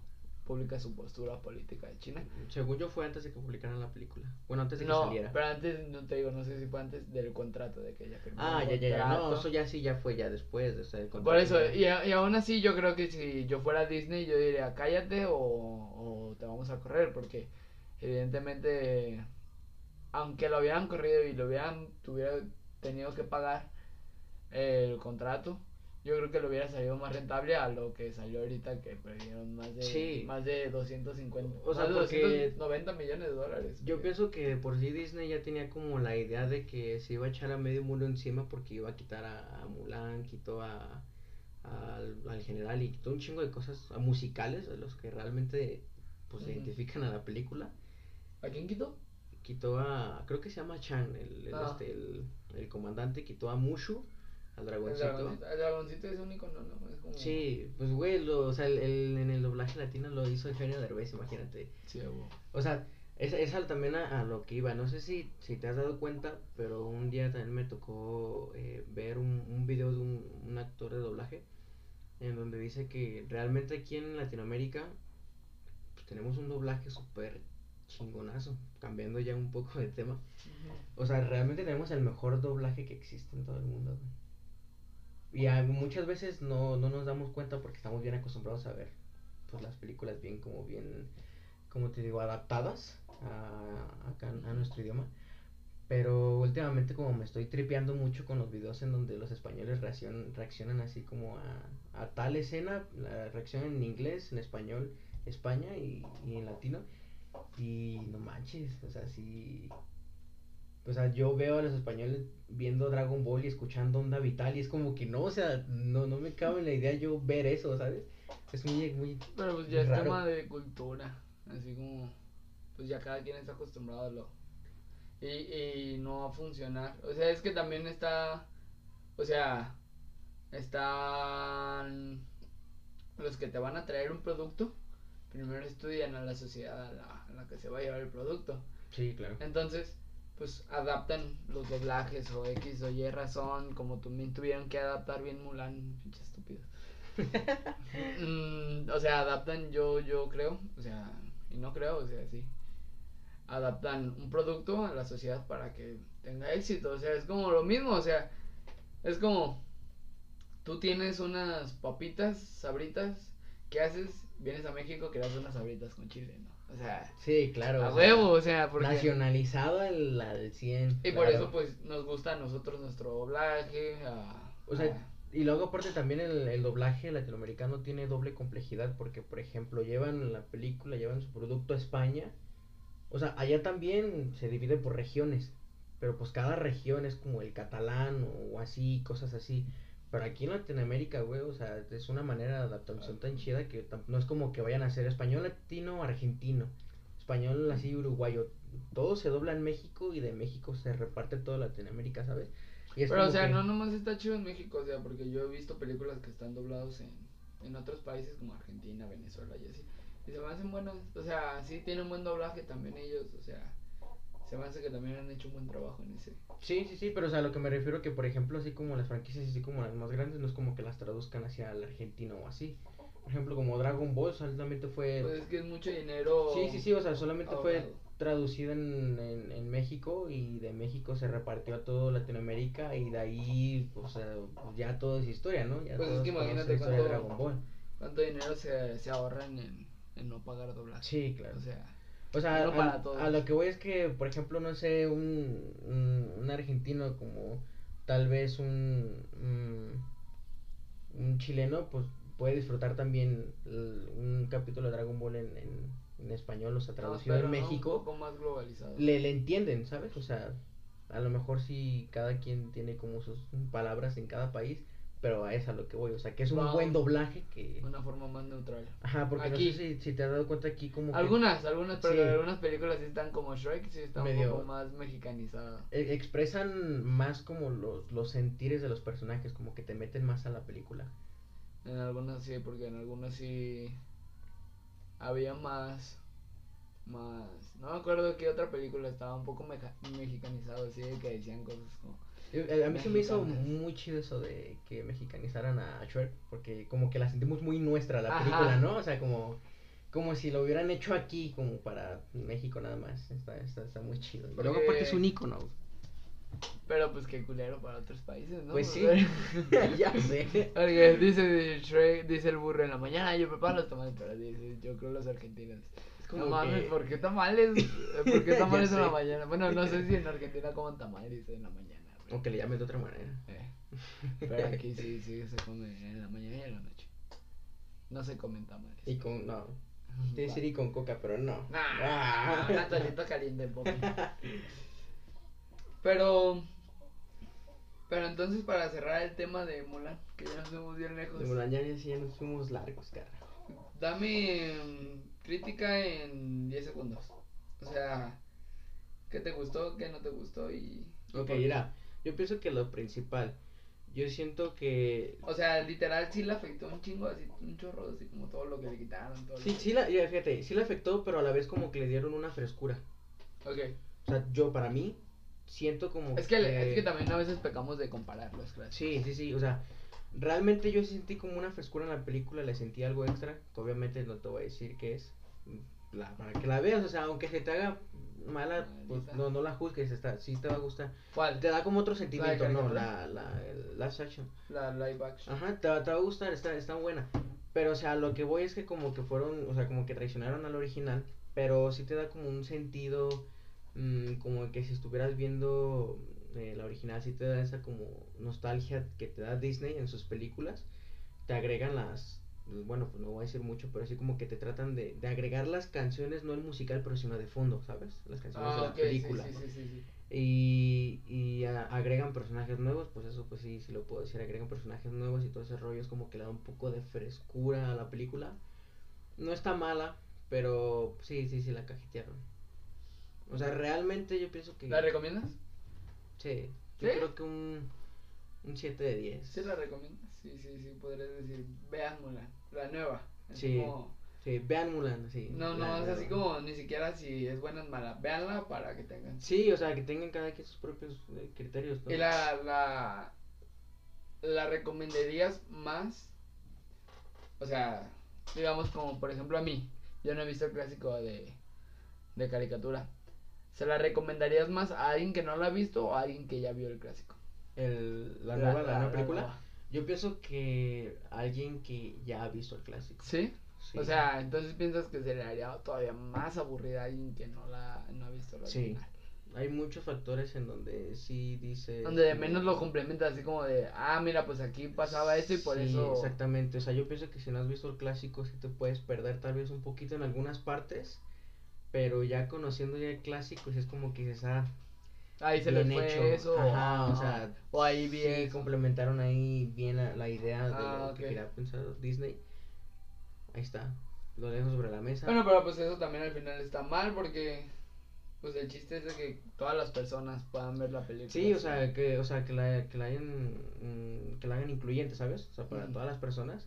pública su postura política de China. según yo fue antes de que publicaran la película. Bueno, antes de que No, saliera. pero antes, no te digo, no sé si fue antes del contrato, de que ella firmó Ah, ya, ya, ya. No, eso ya sí ya fue ya después de el Por eso, y, y aún así yo creo que si yo fuera Disney yo diría cállate o, o te vamos a correr, porque evidentemente, aunque lo hubieran corrido y lo hubieran tuviera tenido que pagar, el contrato. Yo creo que le hubiera salido más rentable a lo que salió ahorita que perdieron más de Sí. más de 250 O sea, más de porque 290 millones de dólares. Yo pienso que por sí Disney ya tenía como la idea de que se iba a echar a medio mundo encima porque iba a quitar a, a Mulan, quitó a, al, al general y quitó un chingo de cosas a musicales de los que realmente pues se identifican a la película. ¿A quién quitó? Quitó a, creo que se llama Chan, el, el, Ah. este, el, el comandante, quitó a Mushu, al dragoncito. el dragoncito es un icono, ¿no? Es como Sí, pues güey, lo, o sea, el, el- en el doblaje latino lo hizo Eugenio Derbez, imagínate. Sí, huevo. O sea, es, es también a, a lo que iba. No sé si, si te has dado cuenta, pero un día también me tocó eh, ver un, un video de un, un actor de doblaje en donde dice que realmente aquí en Latinoamérica pues, tenemos un doblaje súper chingonazo, cambiando ya un poco de tema. O sea, realmente tenemos el mejor doblaje que existe en todo el mundo. güey. Y muchas veces no, no nos damos cuenta porque estamos bien acostumbrados a ver pues las películas bien como bien, como te digo, adaptadas a, a nuestro idioma. Pero últimamente como me estoy tripeando mucho con los videos en donde los españoles reaccion- reaccionan así como a, a tal escena, la reacción en inglés, en español, España y, y en latino. Y no manches, o sea, sí. O sea, yo veo a los españoles viendo Dragon Ball y escuchando Onda Vital y es como que no, o sea, no, no me cabe en la idea yo ver eso, ¿sabes? Es muy, muy... Pero pues ya es Raro. tema de cultura, así como pues ya cada quien está acostumbrado a lo y, y no va a funcionar. O sea, es que también está o sea, están los que te van a traer un producto, primero estudian a la sociedad a la, a la que se va a llevar el producto. Sí, claro. Entonces, pues adaptan los doblajes o X o Y razón, como también tuvieron que adaptar bien Mulan, pinche estúpido. Mm, o sea, adaptan, yo, yo creo, o sea, y no creo, o sea, sí. Adaptan un producto a la sociedad para que tenga éxito, o sea, es como lo mismo, o sea, es como tú tienes unas papitas, sabritas, ¿qué haces? Vienes a México, creas unas sabritas con chile, ¿no? O sea, Sí, claro. a o huevo, o sea, porque... Nacionalizado al, al 100. Y por claro. eso, pues, nos gusta a nosotros nuestro doblaje. a- O sea, a- y luego aparte también el, el doblaje latinoamericano tiene doble complejidad porque, por ejemplo, llevan la película, llevan su producto a España. O sea, allá también se divide por regiones, pero pues cada región es como el catalán o así, cosas así. Pero aquí en Latinoamérica, güey, o sea, es una manera de adaptación tan chida que no es como que vayan a hacer español latino argentino, español así uruguayo. Todo se dobla en México y de México se reparte toda Latinoamérica, ¿sabes? Y es Pero, o sea, que- no nomás está chido en México, o sea, porque yo he visto películas que están doblados en, en otros países como Argentina, Venezuela y así. Y se me hacen buenas, o sea, sí tienen buen doblaje también ellos, o sea, se me hace que también han hecho un buen trabajo en ese. Sí, sí, sí, pero o sea, a lo que me refiero que, por ejemplo, así como las franquicias, así como las más grandes, no es como que las traduzcan hacia el argentino o así. Por ejemplo, como Dragon Ball solamente fue... Pues es que es mucho dinero. sí, sí, sí, o sea, solamente fue traducida en, en, en México y de México se repartió a toda Latinoamérica y de ahí, o sea, ya todo es historia, ¿no? Ya Pues es que imagínate cuánto- Dragon Ball. ¿Cuánto dinero se, se ahorran en, en no pagar doblaje? Sí, claro. O sea, O sea, No a, lo que voy es que, por ejemplo, no sé, un, un, un argentino como tal vez un, un, un chileno, pues puede disfrutar también el- un capítulo de Dragon Ball en, en, en español, o sea, traducido en no, México, Un poco más globalizado. le, le entienden, ¿sabes? O sea, a lo mejor sí cada quien tiene como sus palabras en cada país, pero a eso a lo que voy, o sea, que es un buen doblaje que... Una forma más neutral. Ajá, porque Aquí. no sé si, si te has dado cuenta aquí como que... Algunas, algunas, pero Sí. algunas películas sí están como Shrek, sí están Medio- un poco más mexicanizadas. e- expresan más como los, los sentires de los personajes, como que te meten más a la película. En algunas sí, porque en algunas sí había más, más, no me acuerdo qué otra película estaba un poco meja- mexicanizado, así de que decían cosas como, A mí se me hizo muy chido eso de que mexicanizaran a Shrek, porque como que la sentimos muy nuestra la Ajá. película, ¿no? O sea, como, como si lo hubieran hecho aquí, como para México nada más. Está, está, está muy chido. Luego Porque- aparte es un ícono. pero pues qué culero para otros países, ¿no? Pues sí, ya sé. Porque dice Shrek, dice el burro en la mañana, yo preparo los tamales, pero dice, yo creo los argentinos. No mames, que- ¿por qué tamales? ¿Por qué tamales en la mañana? Bueno, no sé si en Argentina coman tamales en la mañana. Aunque le llamen de otra manera. Eh. Pero aquí sí, sí se come en la mañana y en la noche. No se comen tamales. Y con, no. Tiene que ser y con coca, pero no. Ah, un atolito caliente, papi. Pero. Pero entonces, para cerrar el tema de Mulan, que ya nos fuimos bien lejos. De Mulan ya, ya, ya nos fuimos largos, cara. Dame mm, crítica en 10 segundos. O sea, ¿qué te gustó, qué no te gustó? Y. Ok, mira, yo pienso que lo principal, yo siento que... O sea, literal sí le afectó un chingo, así, un chorro, así como todo lo que le quitaron. Todo Sí, lo- sí, la, fíjate, sí le afectó, pero a la vez como que le dieron una frescura. Ok. O sea, yo para mí siento como Es que, es que también a veces pecamos de comparar los clásicos. Sí, sí, sí, o sea, realmente yo sentí como una frescura en la película, le sentí algo extra, que obviamente no te voy a decir qué es, la, para que la veas, o sea, aunque se te haga mala, pues no, no la juzgues, está, sí te va a gustar. ¿Cuál? Te da como otro sentimiento, ¿no? La, la, live action. La live action. Ajá, te, va- te va a gustar, está, está buena. Pero, o sea, lo que voy es que como que fueron, o sea, como que traicionaron al original, pero sí te da como un sentido, mm, como que si estuvieras viendo eh, la original, sí te da esa como nostalgia que te da Disney en sus películas. Te agregan las, bueno, pues no voy a decir mucho, pero así como que te tratan de, de agregar las canciones, no el musical, pero sino de fondo, ¿sabes? Las canciones de Ah, la sí, película. sí, sí, sí, sí. Y, y a- agregan personajes nuevos, pues eso pues sí, sí lo puedo decir, agregan personajes nuevos y todo ese rollo es como que le da un poco de frescura a la película. No está mala, pero sí, sí, sí la cajetearon. O sea, realmente yo pienso que... ¿La recomiendas? Sí, yo creo que un, un 7 de 10. ¿Sí la recomiendas? Sí, sí, sí, podrías decir, vean Mulan, la nueva. Es Sí, como- Sí, vean Mulan, sí. no, no, la es así como ni siquiera si es buena o es mala. Véanla para que tengan. Sí, o sea, que tengan cada quien sus propios eh, criterios. ¿no? ¿Y la, la, la recomendarías más? O sea, digamos como por ejemplo a mí, yo no he visto el clásico de, de caricatura. ¿Se la recomendarías más a alguien que no la ha visto o a alguien que ya vio el clásico? El, la, nueva, la, nueva película. Yo pienso que alguien que ya ha visto el clásico. ¿Sí? Sí. O sea, entonces piensas que se le haría todavía más aburrida a alguien que no la no ha visto la Sí. hay muchos factores en donde sí dice. Donde de menos lo complementa así como de, ah, mira, pues aquí pasaba esto y por Sí, eso... Exactamente, o sea, yo pienso que si no has visto el clásico, sí te puedes perder tal vez un poquito en algunas partes, pero ya conociendo ya el clásico, es como que dices, ah, Ahí se le bien fue hecho. eso. Ajá, o sea, o ahí vi sí complementaron ahí bien la, la idea de Ah, lo ok. que quería pensar Disney. Ahí está, lo dejo sobre la mesa. Bueno, pero pues eso también al final está mal porque pues el chiste es de que todas las personas puedan ver la película. Sí, o sea, que, o sea, que la, que la hayan, mm, que la hagan incluyente, ¿sabes? O sea, para Ujú. todas las personas.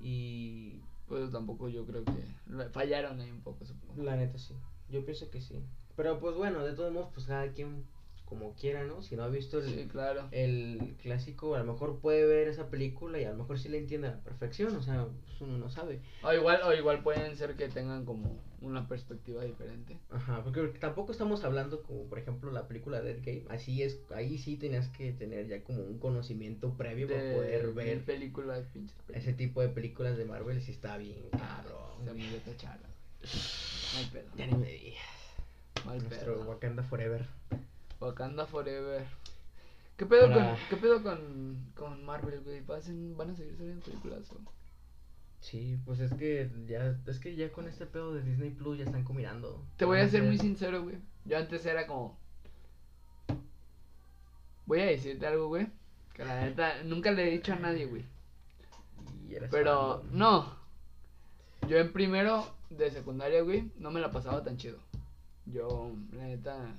Y Pues tampoco yo creo que le- fallaron ahí un poco, supongo. la neta sí, yo pienso que sí. Pero pues bueno, de todos modos, pues cada quien como quiera, ¿no? Si no ha visto el, Sí, claro. el clásico, a lo mejor puede ver esa película y a lo mejor sí la entiende a la perfección, o sea, pues uno no sabe. O igual, o igual pueden ser que tengan como una perspectiva diferente. Ajá, porque tampoco estamos hablando como, por ejemplo, la película Dead Game, así es, ahí sí tenías que tener ya como un conocimiento previo para De poder ver películas, pinches películas. ese tipo de películas de Marvel, sí está bien cabrón. Se me tachala. Mal pedo. Ya ni me digas. Nuestro pedo. Wakanda Forever. Wakanda Forever. ¿Qué pedo, Para- con, ¿qué pedo con, con Marvel, güey? ¿Van, ¿Van a seguir saliendo películas o...? Sí, pues es que ya, es que ya con este pedo de Disney Plus ya están combinando. Te voy a ser muy sin sincero, güey. Yo antes era como... Voy a decirte algo, güey. Que la neta nunca le he dicho a nadie, güey. Pero no. Yo en primero de secundaria, güey, no me la pasaba tan chido. Yo, la neta...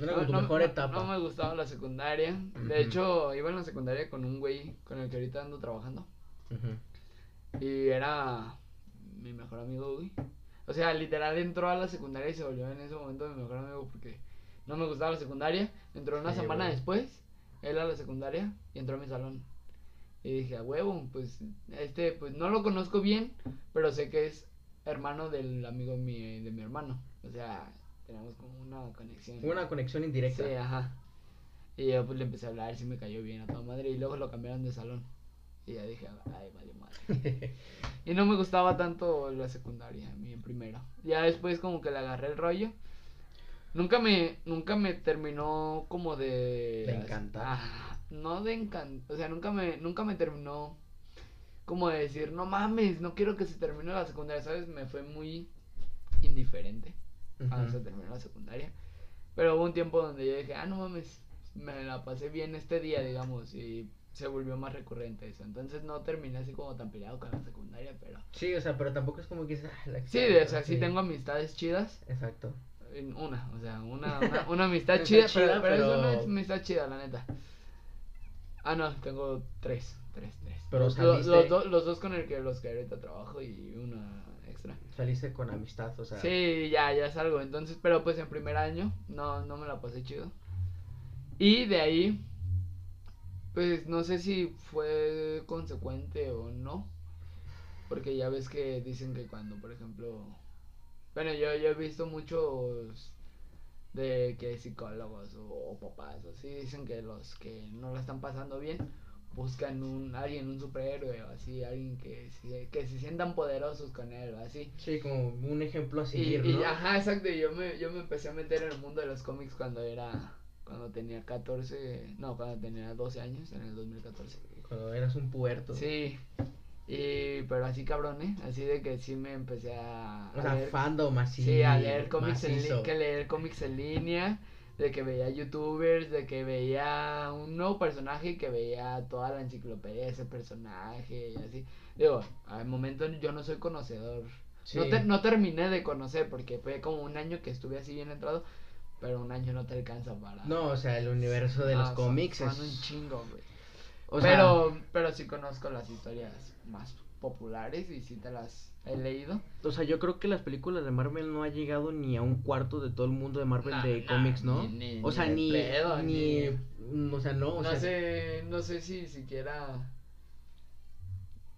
No era como tu mejor no- etapa. no me gustaba la secundaria. De hecho, iba en la secundaria con un güey con el que ahorita ando trabajando. Y era mi mejor amigo, güey. O sea, literal entró a la secundaria y se volvió en ese momento mi mejor amigo porque no me gustaba la secundaria. Entró una Sí, semana güey. después, él a la secundaria y entró a mi salón. Y dije, a huevo, pues este, pues no lo conozco bien, pero sé que es hermano del amigo mi, de mi hermano. O sea, tenemos como una conexión. Una conexión indirecta. Sí, ajá. Y yo pues le empecé a hablar, sí me cayó bien a toda madre. Y luego lo cambiaron de salón. Y ya dije, ay, vale madre. Y no me gustaba tanto la secundaria, a mí en primero. Ya después como que le agarré el rollo. Nunca me, nunca me terminó como de... De encantar. Ah, no de encantar, o sea, nunca me, nunca me terminó como de decir, no mames, no quiero que se termine la secundaria, ¿sabes? Me fue muy indiferente a Ujú. se terminó la secundaria. Pero hubo un tiempo donde yo dije, ah, no mames, me la pasé bien este día, digamos, y se volvió más recurrente eso. Entonces no terminé así como tan peleado con la secundaria, pero... Sí, o sea, pero tampoco es como que ah, la Sí, extraño", o sea, sí tengo amistades chidas. Exacto. Una, o sea, una, una, una amistad chida, chida, pero, pero es pero- una amistad chida, la neta. Ah, no, tengo tres, tres, tres. Pero los, los, los do- los dos con el que los que ahorita trabajo y una extra. Saliste con amistad, o sea. Sí, ya, ya salgo. Entonces, pero pues en primer año no, no me la pasé chido. Y de ahí, pues no sé si fue consecuente o no. Porque ya ves que dicen que cuando, por ejemplo... Bueno, yo, yo he visto muchos de que psicólogos o, o papás, o así, dicen que los que no la están pasando bien buscan un alguien, un superhéroe o así, alguien que, se- que se sientan poderosos con él o así. Sí, como un ejemplo a Y, seguir, y- ¿no? ajá, exacto, y yo me, yo me empecé a meter en el mundo de los cómics cuando era, cuando tenía 14, no, cuando tenía 12 años, en el 2014. Cuando eras un puerto. Sí, y, pero así cabrón, ¿eh? Así de que sí me empecé a... O a sea, leer- fandom así. Sí, a leer cómics en macizo. que leer cómics en línea, de que veía youtubers, de que veía un nuevo personaje y que veía toda la enciclopedia de ese personaje y así. Digo, al momento yo no soy conocedor. Sí. No, te- no terminé de conocer porque fue como un año que estuve así bien entrado, pero un año no te alcanza para... No, o sea, el universo de No, los cómics son es. un chingo, güey. o sea, pero, pero sí conozco las historias más populares y sí te las he leído. O sea, yo creo que las películas de Marvel no ha llegado ni a un cuarto de todo el mundo de Marvel Nah, de nah, cómics, ¿no? ni- ni- o sea, ni ni, pedo, o sea, no, o no sea, sé, no sé si siquiera.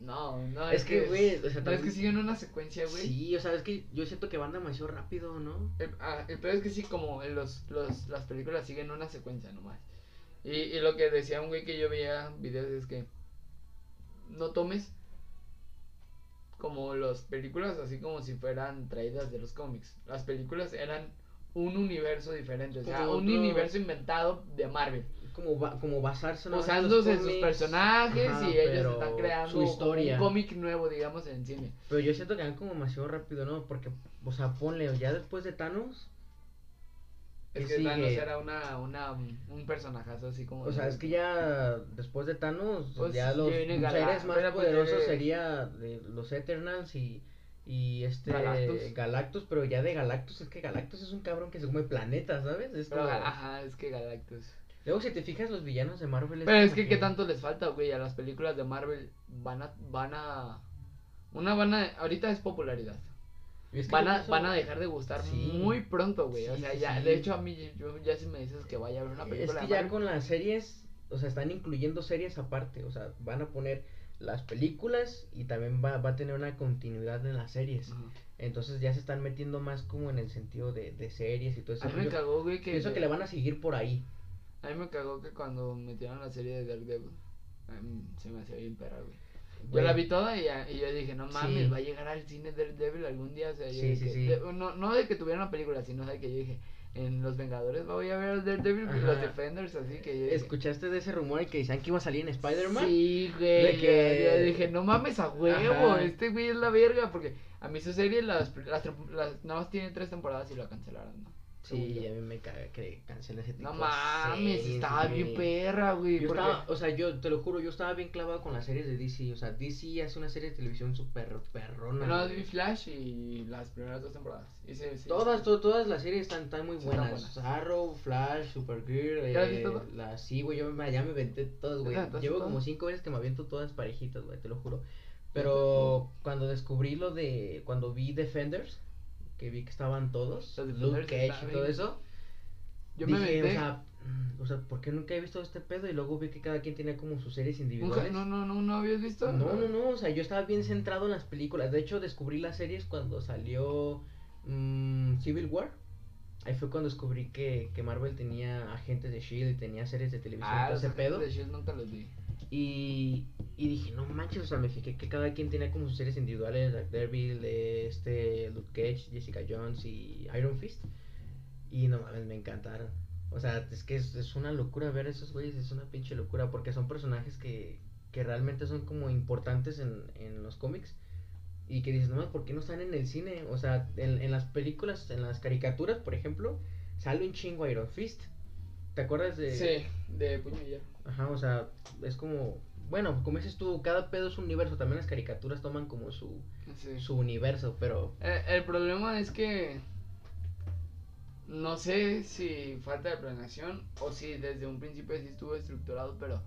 No, no, Es que, güey, o sea, no, es que siguen una secuencia, güey. sí, o sea, es que yo siento que van demasiado rápido, ¿no? El, ah, el peor es que sí, como los, los, las películas siguen una secuencia nomás. Y, y lo que decía un güey que yo veía videos es que no tomes como las películas así como si fueran traídas de los cómics. Las películas eran un universo diferente, o sea, Como un otro- universo inventado de Marvel. Como, ba- como basarse en Usándose sus personajes Ajá, y ellos están creando su historia. un cómic nuevo, digamos, en cine. Pero yo siento que van como demasiado rápido, ¿no? Porque, o sea, ponle, ya después de Thanos, Es ¿Qué que Thanos sigue? era una, una, un personajazo así como... o sea, es que ya después de Thanos, Pues, ya los seres más pues, poderosos viene- sería de los Eternals y, y este Galactus. Galactus, pero ya de Galactus, es que Galactus es un cabrón que se come planetas, ¿sabes? Es Pero, como- ajá, es que Galactus. Luego si te fijas los villanos de Marvel Pero es como que, ¿qué tanto les falta, güey? A las películas de Marvel van a... Van a... Una van a... Ahorita es popularidad. Es que Van a, van a dejar de gustar Sí. muy pronto, güey. o sea, ya... sí. De hecho, a mí, yo, ya si me dices que vaya a ver una Es película que de ya Marvel... con las series, o sea, están incluyendo series aparte, o sea, van a poner las películas y también va, va a tener una continuidad en las series. Entonces ya se están metiendo más como en el sentido de, de series y todo eso. A mí me cagó, güey, que... pienso que le van a seguir por ahí. A mí me cagó que cuando metieron la serie de Daredevil... a mí se me hacía bien perra, güey. Yo la vi toda y, y yo dije, no mames, Sí. va a llegar al cine Daredevil algún día. O sea, yo Sí, dije, sí. de- no, no de que tuviera una película, sino de que yo dije, en Los Vengadores voy a ver al Daredevil y los Defenders, así que yo dije, ¿Escuchaste de ese rumor que decían que iba a salir en Spider-Man? Sí, güey. De que- Yo dije, no mames a huevo, Ajá. este güey es la verga. Porque a mí su serie, las, las, las- nada más tiene tres temporadas y la cancelaron, ¿no? Sí, a mí me caga que cancela ese tipo No mames, series, estaba bien perra, güey. Yo porque- estaba, o sea, yo te lo juro, yo estaba bien clavado con las series de DC. O sea, DC hace una serie de televisión súper perrona. No, vi Flash y las primeras dos temporadas. Y sí, sí, Todas, sí. to- todas las series están, están muy Sí, están buenas. buenas. Arrow, Flash, Supergirl, ¿Ya las eh, las sí, güey, yo me, ya me aventé todas, güey. ¿Neta, todas, Llevo como cinco veces que me aviento todas parejitas, güey, te lo juro. Pero cuando descubrí lo de, cuando vi Defenders, que vi que estaban todos, Los Luke Cage y todo eso, Yo me dije, metí. o sea, mm, o sea, ¿por qué nunca he visto este pedo? Y luego vi que cada quien tenía como sus series individuales. no, no, no, no habías visto. No, no, no, o sea, yo estaba bien centrado en las películas. De hecho, descubrí las series cuando salió mm, Civil War. Ahí fue cuando descubrí que, que Marvel tenía agentes de Shield y tenía series de televisión y Ah, todo los ese pedo. de Shield nunca los vi. Y, dije, no manches, o sea, me fijé que cada quien tenía como sus series individuales, Daredevil, este, Luke Cage, Jessica Jones y Iron Fist. Y no mames, me encantaron. O sea, es que es, una locura ver esos güeyes, es una pinche locura, porque son personajes que, que realmente son como importantes en, en los cómics. Y que dices, no, ¿por qué no están en el cine? O sea, en, en las películas, en las caricaturas, por ejemplo, sale un chingo Iron Fist. ¿Te acuerdas de...? Sí, de puño y hierro. Ajá, o sea, es como... Bueno, como dices tú, cada pedo es un universo. También las caricaturas toman como su, Sí. su universo, pero... Eh, el problema es que no sé si falta de planeación o si desde un principio sí estuvo estructurado, pero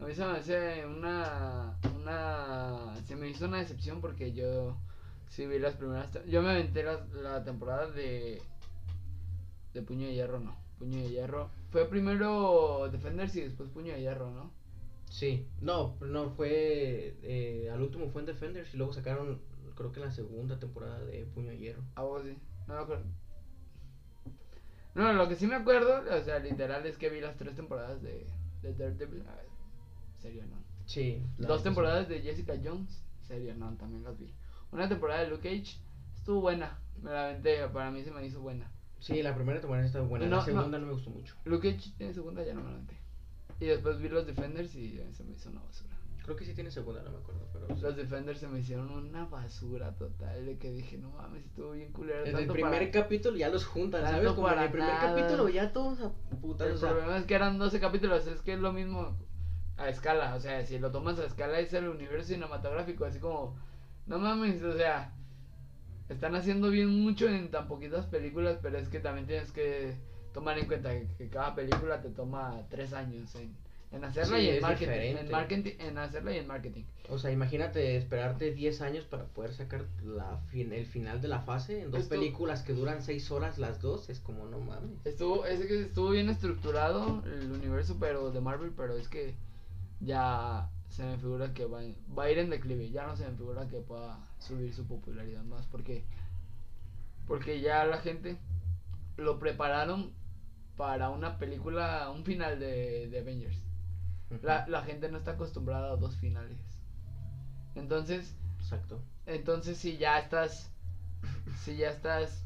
a mí se me hace una, una, se me hizo una decepción porque yo sí vi las primeras, yo me aventé la, la temporada de, de Puño de Hierro, no, Puño de Hierro, fue primero Defenders y después Puño de Hierro, ¿no? Sí, no, no, fue... eh, al último fue en Defenders y luego sacaron, creo que la segunda temporada de Puño de Hierro. A vos sí. No me acuerdo. No, lo que sí me acuerdo, o sea, literal es que vi las tres temporadas de, de Daredevil. A ver, serio, no. Sí. Dos temporadas de Jessica Jones. Serio, no, también las vi. Una temporada de Luke Cage. Estuvo buena. Me la aventé, para mí se me hizo buena. Sí, la primera temporada está buena, No, la segunda no. me gustó mucho. Luke Cage tiene segunda, ya no me la aventé. Y después vi los Defenders y se me hizo una basura. Creo que sí tiene segunda, no me acuerdo, pero... sí. Los Defenders se me hicieron una basura total. De que dije, no mames, estuvo bien culero. En el primer para- capítulo ya los juntan, Tanto ¿sabes? Como en el primer nada. capítulo ya todos a putas, El o sea, problema es que eran 12 capítulos, es que es lo mismo a escala, o sea, si lo tomas a escala es el universo cinematográfico, así como, no mames, o sea, están haciendo bien mucho en tan poquitas películas, pero es que también tienes que tomar en cuenta que, que cada película te toma tres años en, en hacerla Sí, y en marketing, en marketing, en hacerla y en marketing. o sea, imagínate esperarte 10 años para poder sacar la fin, el final de la fase en dos películas que duran 6 horas las dos, es como no mames. Estuvo, es que estuvo bien estructurado el universo pero de Marvel, pero es que ya se me figura que va, va a ir en declive, ya no se me figura que pueda subir su popularidad más, porque porque ya la gente lo prepararon para una película, un final de, de Avengers. La, la gente no está acostumbrada a dos finales. Entonces, Exacto. entonces si ya estás, si ya estás,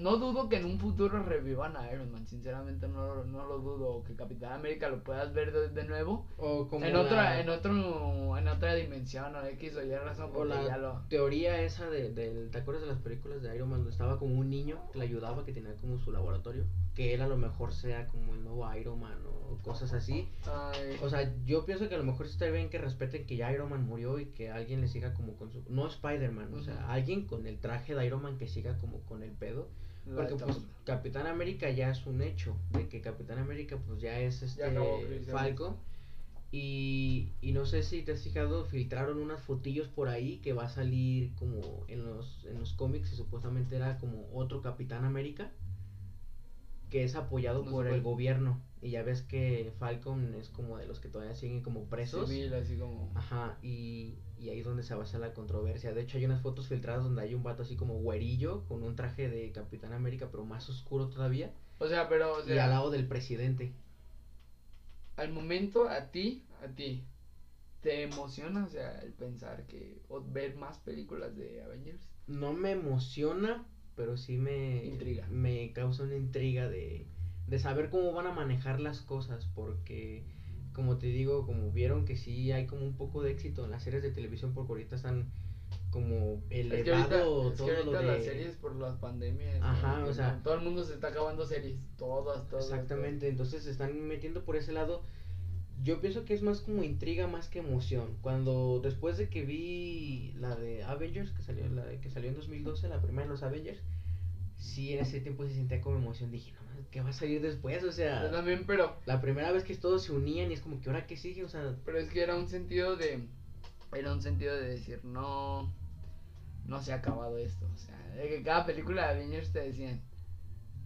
no dudo que en un futuro revivan a Iron Man, sinceramente no, no lo dudo, o que Capitán América lo puedas ver de, de nuevo, O como en la otra, en otro, en otra dimensión o X o Y razón, o la ya lo, teoría esa de, del, ¿te acuerdas de las películas de Iron Man donde estaba como un niño que le ayudaba, que tenía como su laboratorio? Que él a lo mejor sea como el nuevo Iron Man o cosas así. ay, O sea, yo pienso que a lo mejor está bien que respeten que ya Iron Man murió y que alguien le siga como con su... No Spider-Man, o sea, alguien con el traje de Iron Man que siga como con el pedo. Porque pues Capitán América ya es un hecho, de que Capitán América pues ya es este acabó Evans. Falcon. Y, y no sé si te has fijado, filtraron unas fotillos por ahí que va a salir como en los, en los cómics y supuestamente era como otro Capitán América que es apoyado No por el gobierno. Y ya ves que Falcon es como de los que todavía siguen como presos. civil, así como, Ajá, y, y ahí es donde se basa la controversia. De hecho, hay unas fotos filtradas donde hay un vato así como güerillo con un traje de Capitán América, pero más oscuro todavía. o sea, pero, o y al lado del presidente. al momento a ti, a ti, ¿te emociona, o sea, el pensar que, o ver más películas de Avengers? No me emociona, pero sí me, Intriga. me causa una intriga de, de saber cómo van a manejar las cosas, porque como te digo, como vieron que sí hay como un poco de éxito en las series de televisión, porque ahorita están como Es que elevado ahorita, es que todo lo de... las series por las pandemias. Ajá, ¿no? o sea- Todo el mundo se está acabando series. Todas, todas. Exactamente, entonces se están metiendo por ese lado. Yo pienso que es más como intriga más que emoción. Cuando después de que vi la de Avengers, que salió, la de- que salió en 2012, la primera de los Avengers, sí en ese tiempo se sentía como emoción. Dije, no, mames, ¿qué va a salir después? O Yo sea, también, pero, la primera vez que todos se unían y es como que ahora qué sigue, o sea, pero es que era un sentido de. Era un sentido de decir, no. No se ha acabado esto. O sea, de que cada película de Avengers te decían.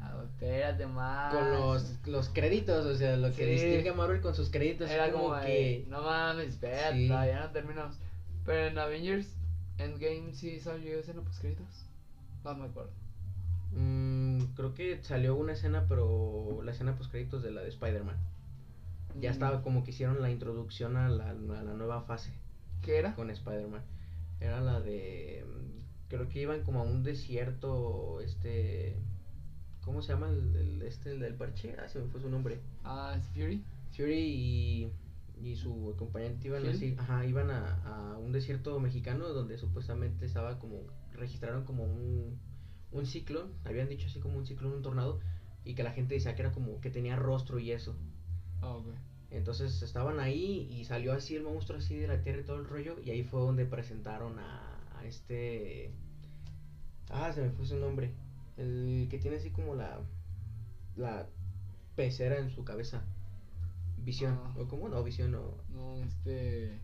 "Ah, espérate más. con los, los créditos, o sea, lo que Sí. distingue a Marvel con sus créditos Era como, como, que... No mames, espérate, Sí. todavía no terminamos. Pero en Avengers Endgame sí salió escena post créditos. No me acuerdo. mm, creo que salió una escena, pero la escena post créditos de la de Spider-Man. Ya estaba como que hicieron la introducción a la, a la nueva fase ¿Qué era? con Spider-Man. Era la de. Creo que iban como a un desierto, este. ¿cómo se llama el, el- este, el del parche? Ah, se me fue su nombre. Ah, ¿es Fury. Fury y, y su acompañante iban así, ajá, iban a, a un desierto mexicano donde supuestamente estaba como, registraron como un, un ciclón, habían dicho así como un ciclón, un tornado, y que la gente decía que era como que tenía rostro y eso. Ah, ok. Entonces estaban ahí y salió así el monstruo así de la tierra y todo el rollo, y ahí fue donde presentaron a, a este... Ah, se me fue su nombre. El que tiene así como la... La pecera en su cabeza. Visión. Ah. ¿O cómo? No, visión no. No, este.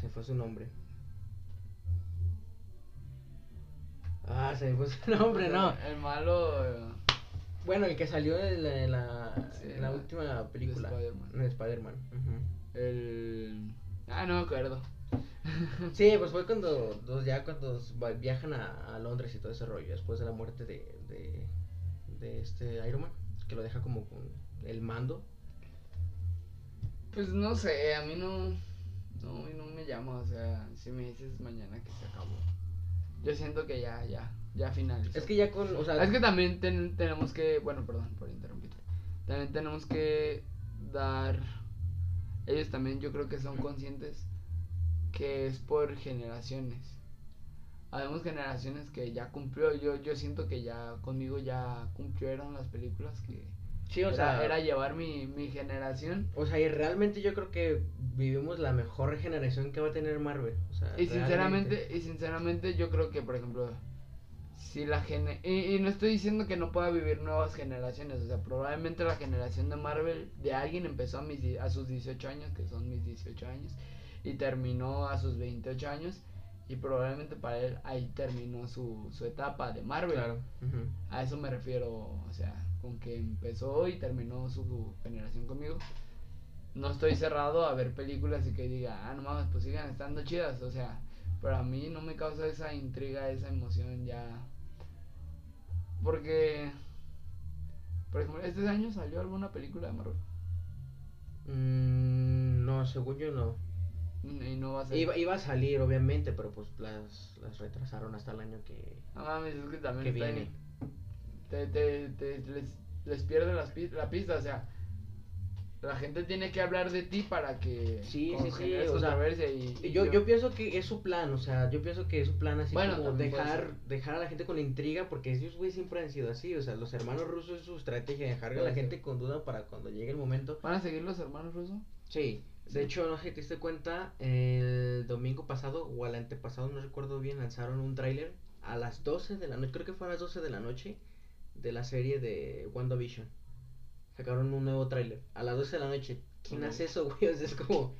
Se fue su nombre. Ah, se me fue su nombre, no. El malo. eh, Bueno, el que salió en la, en la, Sí, en la la- última película. de Spider-Man. De Spider-Man. ujú. El. Ah, no me acuerdo. Sí, pues fue cuando dos, ya cuando va- viajan a, a Londres y todo ese rollo, después de la muerte de, de, de este Iron Man, que lo deja como con el mando. Pues no sé, a mí no. No, no me llama, o sea, si me dices mañana que se acabó. Yo siento que ya, ya, ya finalizó. Es que ya con, o sea, Es que también ten- tenemos que, bueno, perdón por interrumpirte. También tenemos que dar, ellos también yo creo que son conscientes que es por generaciones. Habemos generaciones que ya cumplió, yo, yo siento que ya conmigo ya cumplieron las películas que sí, o era, sea, era llevar mi, mi generación. o sea, y realmente yo creo que vivimos la mejor generación que va a tener Marvel. O sea, Y realmente. sinceramente, y sinceramente yo creo que, por ejemplo, si la gene y, y no estoy diciendo que no pueda vivir nuevas generaciones, o sea, probablemente la generación de Marvel de alguien empezó a, mis, a sus 18 años, que son mis 18 años, y terminó a sus 28 años, y probablemente para él ahí terminó su, su etapa de Marvel. Claro. A eso me refiero, o sea, con que empezó y terminó su generación conmigo. No estoy cerrado a ver películas y que diga, ah, no mames, pues sigan estando chidas, o sea, pero a mí no me causa esa intriga, esa emoción ya. Porque, por ejemplo, ¿este año salió alguna película de Marvel? Mm, no, según yo no. Y no va a salir. Iba, iba a salir, obviamente, pero pues las, las retrasaron hasta el año que, No mames, es que también que está viene. Te, te, te- les, les pierde las la pista, o sea, la gente tiene que hablar de ti para que Sí, sí, sí, o sea, controversia y, y Yo, yo pienso que es su plan, o sea, yo pienso que es su plan así Bueno, como dejar, dejar a la gente con la intriga, porque ellos, güey, siempre han sido así, o sea, los hermanos rusos es su estrategia, dejar a la ser. gente con duda para cuando llegue el momento. ¿Van a seguir los hermanos rusos? Sí, de hecho, no sé si te diste cuenta, el domingo pasado o al antepasado, no recuerdo bien, lanzaron un tráiler a las 12 de la noche, creo que fue a las 12 de la noche, de la serie de WandaVision. Sacaron un nuevo tráiler a las 12 de la noche. ¿Quién hace eso, güey? O sea, es como...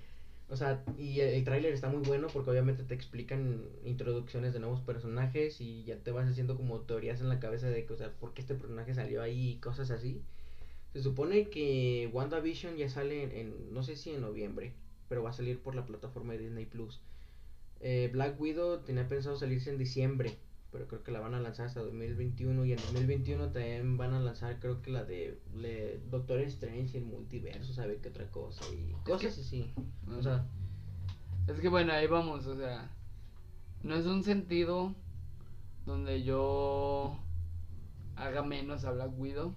O sea, y el, el tráiler está muy bueno porque obviamente te explican introducciones de nuevos personajes y ya te vas haciendo como teorías en la cabeza de que, o sea, por qué este personaje salió ahí y cosas así. Se supone que WandaVision ya sale en, en- no sé si en noviembre, pero va a salir por la plataforma de Disney Plus. Eh, Black Widow tenía pensado salirse en diciembre, pero creo que la van a lanzar hasta 2021 y en 2021 también van a lanzar creo que la de le- Doctor Strange y el multiverso, sabe qué otra cosa y cosas así. O sea, Es que bueno, ahí vamos, o sea, no es un sentido donde yo haga menos a Black Widow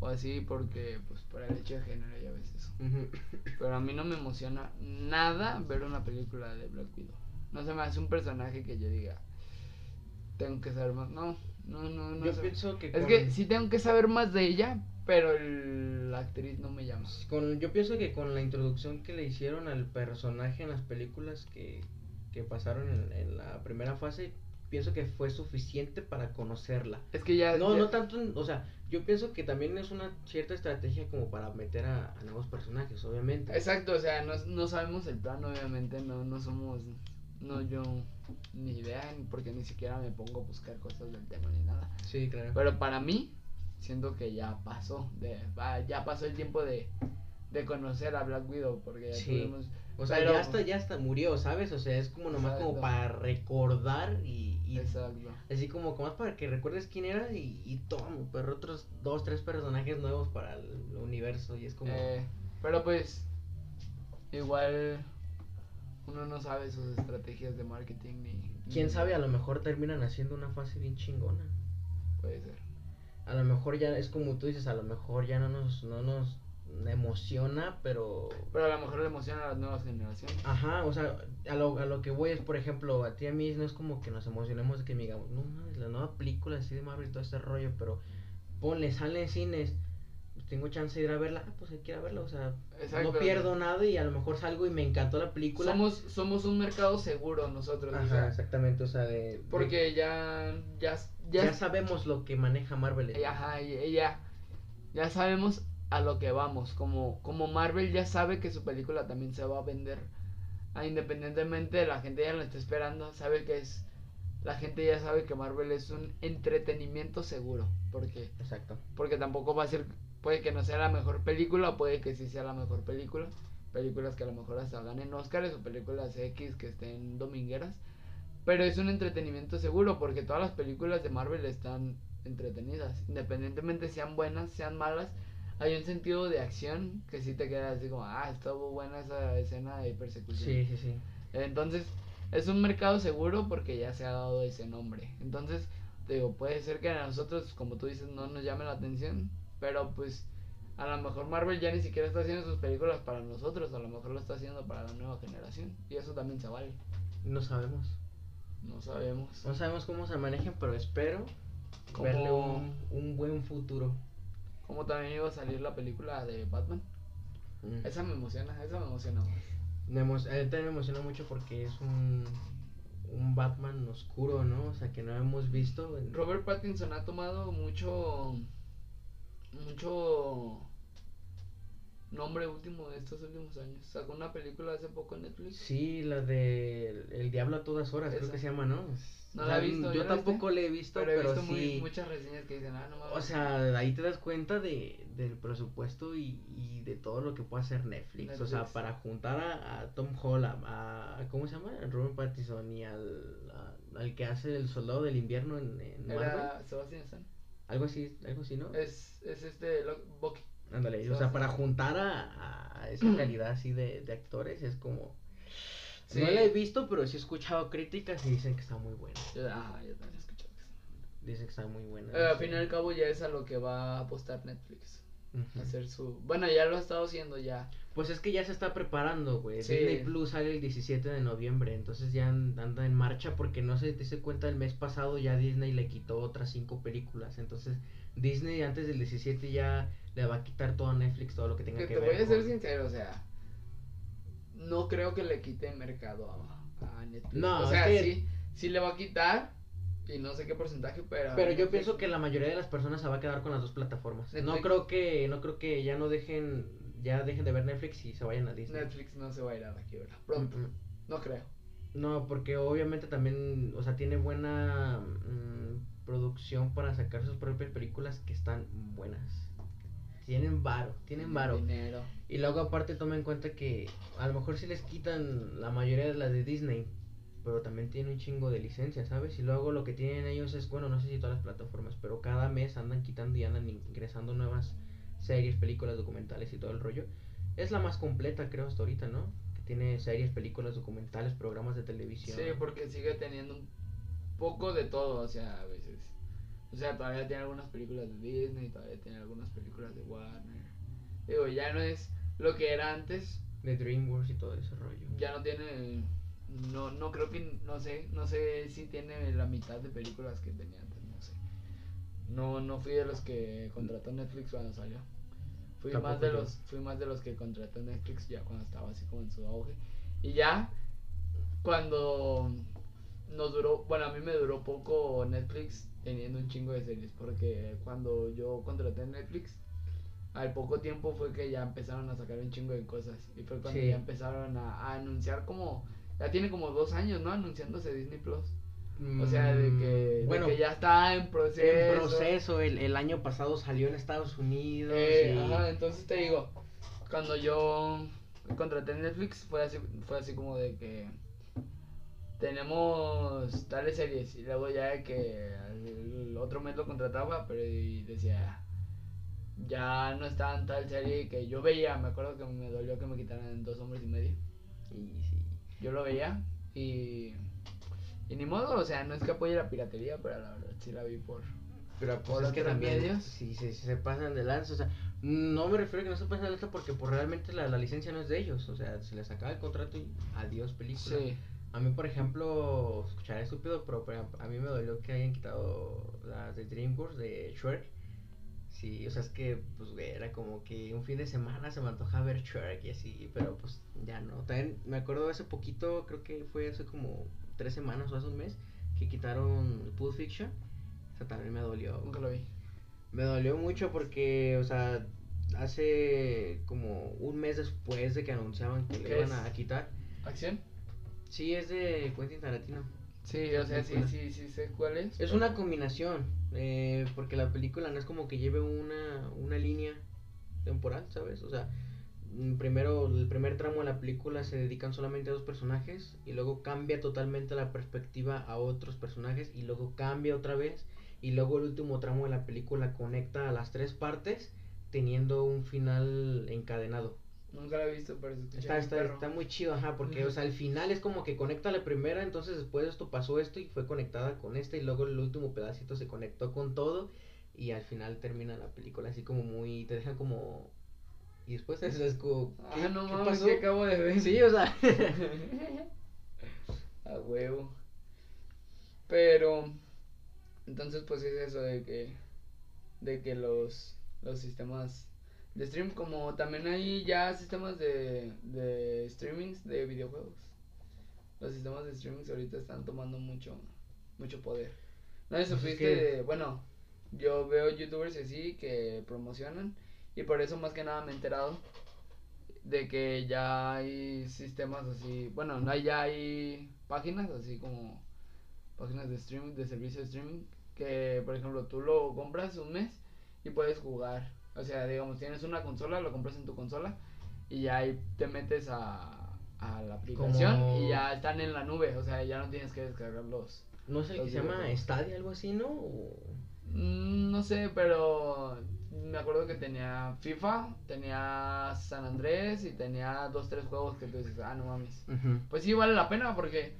o así porque pues por el hecho de género ya ves eso. Pero a mí no me emociona nada ver una película de Black Widow. No se me hace un personaje que yo diga, tengo que saber más. No, no, no, no. yo pienso que Es con- que sí tengo que saber más de ella, pero el- la actriz no me llama. Con, yo pienso que con la introducción que le hicieron al personaje en las películas que, que pasaron en, en la primera fase, pienso que fue suficiente para conocerla. Es que ya. No, ya- no tanto, o sea, yo pienso que también es una cierta estrategia como para meter a, a nuevos personajes, obviamente. Exacto, o sea, no, no sabemos el plan, obviamente, no, no somos, no yo, ni idea, porque ni siquiera me pongo a buscar cosas del tema ni nada. Sí, claro. Pero para mí, siento que ya pasó, de, ya pasó el tiempo de, de conocer a Black Widow, porque ya Sí. tuvimos, o sea, pero- ya hasta, ya hasta murió, ¿sabes? O sea, es como nomás como Exacto. para recordar y, y exacto. así como, como más para que recuerdes quién era y, y toma, pero otros dos, tres personajes nuevos para el universo y es como... Eh, pero pues, igual, uno no sabe sus estrategias de marketing ni... Quién ni- sabe, a lo mejor terminan haciendo una fase bien chingona. Puede ser. a lo mejor ya es como tú dices, a lo mejor ya no nos, no nos emociona, pero... Pero a lo mejor le emociona a las nuevas generaciones. Ajá, o sea, a lo, a lo que voy es, por ejemplo, a ti y a mí no es como que nos emocionemos de que digamos, no mames, la nueva película así de Marvel y todo este rollo, pero ponle, sale en cines, tengo chance de ir a verla, ah, pues hay que ir a verla, o sea, Exacto. no pierdo nada y a lo mejor salgo y me encantó la película. Somos, somos un mercado seguro nosotros. o Ajá, sea, exactamente, o sea, de... de- porque ya, ya, ya, ya, sabemos lo que maneja Marvel. Ajá, ya, ya sabemos a lo que vamos. Como, como Marvel ya sabe que su película también se va a vender. Ah, independientemente, la gente ya la está esperando. Sabe que es. La gente ya sabe que Marvel es un entretenimiento seguro. Porque, Exacto. porque tampoco va a ser. Puede que no sea la mejor película, o puede que sí sea la mejor película. Películas que a lo mejor hasta ganen Oscars o películas X que estén domingueras. Pero es un entretenimiento seguro porque todas las películas de Marvel están entretenidas. Independientemente sean buenas, sean malas, hay un sentido de acción que sí te queda así como, ah, estuvo buena esa escena de persecución. Sí, sí, sí. Entonces, es un mercado seguro porque ya se ha dado ese nombre. Entonces, te digo, puede ser que a nosotros, como tú dices, no nos llame la atención, pero pues a lo mejor Marvel ya ni siquiera está haciendo sus películas para nosotros, a lo mejor lo está haciendo para la nueva generación. Y eso también se vale. No sabemos. No sabemos. No sabemos cómo se manejen, pero espero Como- verle un, un buen futuro. Como también iba a salir la película de Batman. Mm. Esa me emociona, esa me emociona. Me emo- a mí también me emociona mucho porque es un, un Batman oscuro, ¿no? O sea, que no hemos visto. en- Robert Pattinson ha tomado mucho mucho nombre último de estos últimos años. Sacó una película hace poco en Netflix. Sí, la de El Diablo a todas horas, creo que se llama, ¿no? No O la he sea, visto, Yo ¿ya la tampoco la he visto, pero pero, he visto muy- sí. muchas reseñas que dicen, ah, no mames. O sea, ahí te das cuenta de, del presupuesto y, y de todo lo que puede hacer Netflix. O sea, para juntar a, a Tom Holland, a, a- ¿Cómo se llama? A Robert Pattinson y al, a- al que hace el soldado del invierno en, en Marvel. era Sebastian Stan. Algo así, algo así, ¿no? Es, es este Bucky. Ándale, o sea, para juntar a, a esa calidad así de, de actores es como... Sí. No la he visto, pero sí he escuchado críticas y dicen que está muy buena. Yo, ah, yo también he escuchado. Dicen que está muy buena. Eh, al fin y al cabo ya es a lo que va a apostar Netflix. Hacer su... Bueno, ya lo ha estado haciendo ya. Pues es que ya se está preparando, güey. Sí. Disney Plus sale el 17 de noviembre, entonces ya an- anda en marcha porque no se te diste cuenta el mes pasado ya Disney le quitó otras cinco películas. Entonces Disney antes del 17 ya le va a quitar todo a Netflix, todo lo que tenga Que que, te ver. voy a ser sincero, o sea, no creo que le quite mercado a, a Netflix. No, o es sea, que- sí, sí le va a quitar y no sé qué porcentaje, pero. Pero yo pienso que la mayoría de las personas se va a quedar con las dos plataformas. No creo que no creo que ya no dejen ya dejen de ver Netflix y se vayan a Disney. Netflix no se va a ir a la quiebra. Pronto, Mm, no creo. No, porque obviamente también, o sea, tiene buena mm, producción para sacar sus propias películas que están buenas. Tienen varo, tienen varo. Dinero. Y luego aparte toma en cuenta que a lo mejor sí les quitan la mayoría de las de Disney, pero también tienen un chingo de licencias, ¿sabes? Y luego lo que tienen ellos es, bueno, no sé si todas las plataformas, pero cada mes andan quitando y andan ingresando nuevas series, películas, documentales y todo el rollo. Es la más completa, creo, hasta ahorita, ¿no? Que tiene series, películas, documentales, programas de televisión. Sí, porque sigue teniendo un poco de todo, o sea, a veces. O sea, todavía tiene algunas películas de Disney, todavía tiene algunas películas de Warner. Digo, ya no es lo que era antes, De DreamWorks y todo ese rollo. ya no tiene no no creo que no sé no sé si tiene la mitad de películas que tenía antes no sé no no fui de los que contrató Netflix cuando salió fui más de yo. los fui más de los que contrató Netflix ya cuando estaba así como en su auge y ya cuando nos duró bueno a mí me duró poco Netflix teniendo un chingo de series porque cuando yo contraté Netflix al poco tiempo fue que ya empezaron a sacar un chingo de cosas y fue cuando Sí. ya empezaron a, a anunciar como ya tiene como dos años no anunciándose Disney Plus o sea de que, de que ya está en proceso en proceso, el, el año pasado salió en Estados Unidos. Eh, y- ajá, entonces te digo, cuando yo contraté Netflix fue así, fue así como de que tenemos tales series y luego ya de que el otro mes lo contrataba, pero y decía ya no está en tal serie que yo veía, me acuerdo que me dolió que me quitaran dos hombres y medio. y sí. Yo lo veía y y ni modo, o sea, no es que apoye la piratería, pero la verdad sí la vi por Pero pues Por es que también medios. si se, se pasan de lanza, o sea, no me refiero a que no se pasen de lanza porque pues realmente la, la licencia no es de ellos, o sea, se les acaba el contrato y adiós película. Sí. A mí, por ejemplo, escucharé estúpido, pero ejemplo, a mí me dolió que hayan quitado las de DreamWorks de Shrek. Sí, o sea, es que, pues, güey, era como que un fin de semana se me antojaba ver Shrek y así, pero pues ya no. También me acuerdo hace poquito, creo que fue hace como tres semanas o hace un mes, que quitaron Pulp Fiction. O sea, también me dolió. Nunca lo vi. Me dolió mucho porque, o sea, hace como un mes después de que anunciaban que ¿Qué iban a quitar. ¿Acción? Sí, es de Quentin Tarantino. Sí, o sea, sí, sí, sí sé cuál es. Es una combinación, eh, porque la película no es como que lleve una, una línea temporal, ¿sabes? O sea, mm, primero, el primer tramo de la película se dedican solamente a dos personajes y luego cambia totalmente la perspectiva a otros personajes y luego cambia otra vez y luego el último tramo de la película conecta a las tres partes teniendo un final encadenado. Nunca la he visto, pero se Está, está, está muy chido, ajá, porque, o sea, el final es como que conecta la primera, entonces después esto pasó esto y fue conectada con esta y luego el último pedacito se conectó con todo y al final termina la película así como muy, te deja como... Y después es, es como... ¿qué, Ah, no qué mames, pasó? que acabo de ver. Sí, o sea... A huevo. Pero entonces pues es eso de que de que los los sistemas de stream como también hay ya sistemas de de streamings de videojuegos. Los sistemas de streamings ahorita están tomando mucho mucho poder. No sé Pues supiste que- bueno, yo veo youtubers así que promocionan y por eso más que nada me he enterado de que ya hay sistemas así, bueno, no hay- ya hay páginas así como páginas de streaming, de servicio de streaming, que por ejemplo tú lo compras un mes y puedes jugar. O sea, digamos, tienes una consola, lo compras en tu consola y ya ahí te metes a, a la aplicación Como- y ya están en la nube, o sea, ya no tienes que descargarlos. No sé, el que se llama. Stadia, algo así, ¿no? O- Mm, No sé, pero me acuerdo que tenía FIFA, tenía San Andrés y tenía dos, tres juegos que tú dices, ah, no mames. Pues sí, vale la pena porque,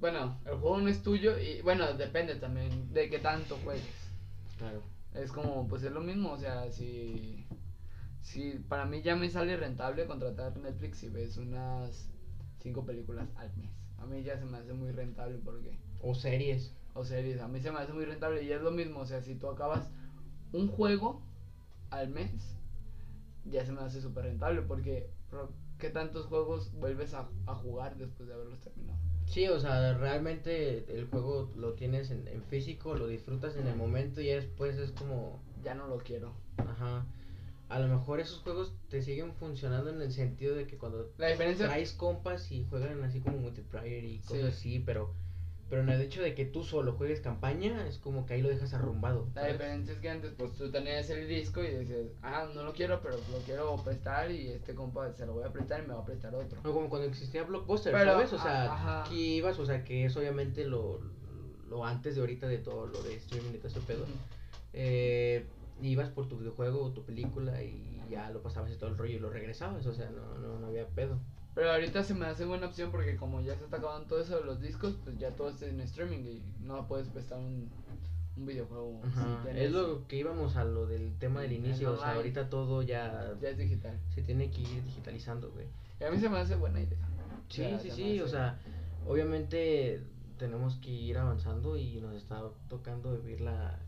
bueno, el juego no es tuyo y, bueno, depende también de qué tanto juegues. Claro. Es como, pues es lo mismo, o sea, si, si para mí ya me sale rentable contratar Netflix si ves unas cinco películas al mes. A mí ya se me hace muy rentable porque O series. o series. A mí se me hace muy rentable y es lo mismo. O sea, si tú acabas un juego al mes, ya se me hace súper rentable porque ¿qué tantos juegos vuelves a, a jugar después de haberlos terminado? Sí, o sea, realmente el juego lo tienes en, en físico, lo disfrutas en el momento y ya después es como, Ya no lo quiero. ajá, a lo mejor esos juegos te siguen funcionando en el sentido de que cuando La diferencia... traes compas y juegan así como multiplayer y cosas Sí. así, pero pero en el hecho de que tú solo juegues campaña es como que ahí lo dejas arrumbado. La diferencia es que antes pues tú tenías el disco y decías, ah, no lo quiero, pero lo quiero prestar y este compa se lo voy a prestar y me va a prestar otro. No, como cuando existía Blockbuster, Pero, ¿sabes? O sea, a- ajá. aquí ibas, o sea, que es obviamente lo, lo antes de ahorita de todo lo de streaming y todo ese pedo. Eh, ibas por tu videojuego o tu película y ya lo pasabas y todo el rollo y lo regresabas, o sea, no, no, no había pedo. Pero ahorita se me hace buena opción porque como ya se está acabando todo eso de los discos, pues ya todo está en streaming y no puedes prestar un, un videojuego. si Es lo que íbamos a lo del tema del inicio, o sea, ahorita todo ya Ya es digital. se tiene que ir digitalizando, güey. Y a mí se me hace buena idea. Sí, sí, sí, o sea, obviamente tenemos que ir avanzando y nos está tocando vivir la,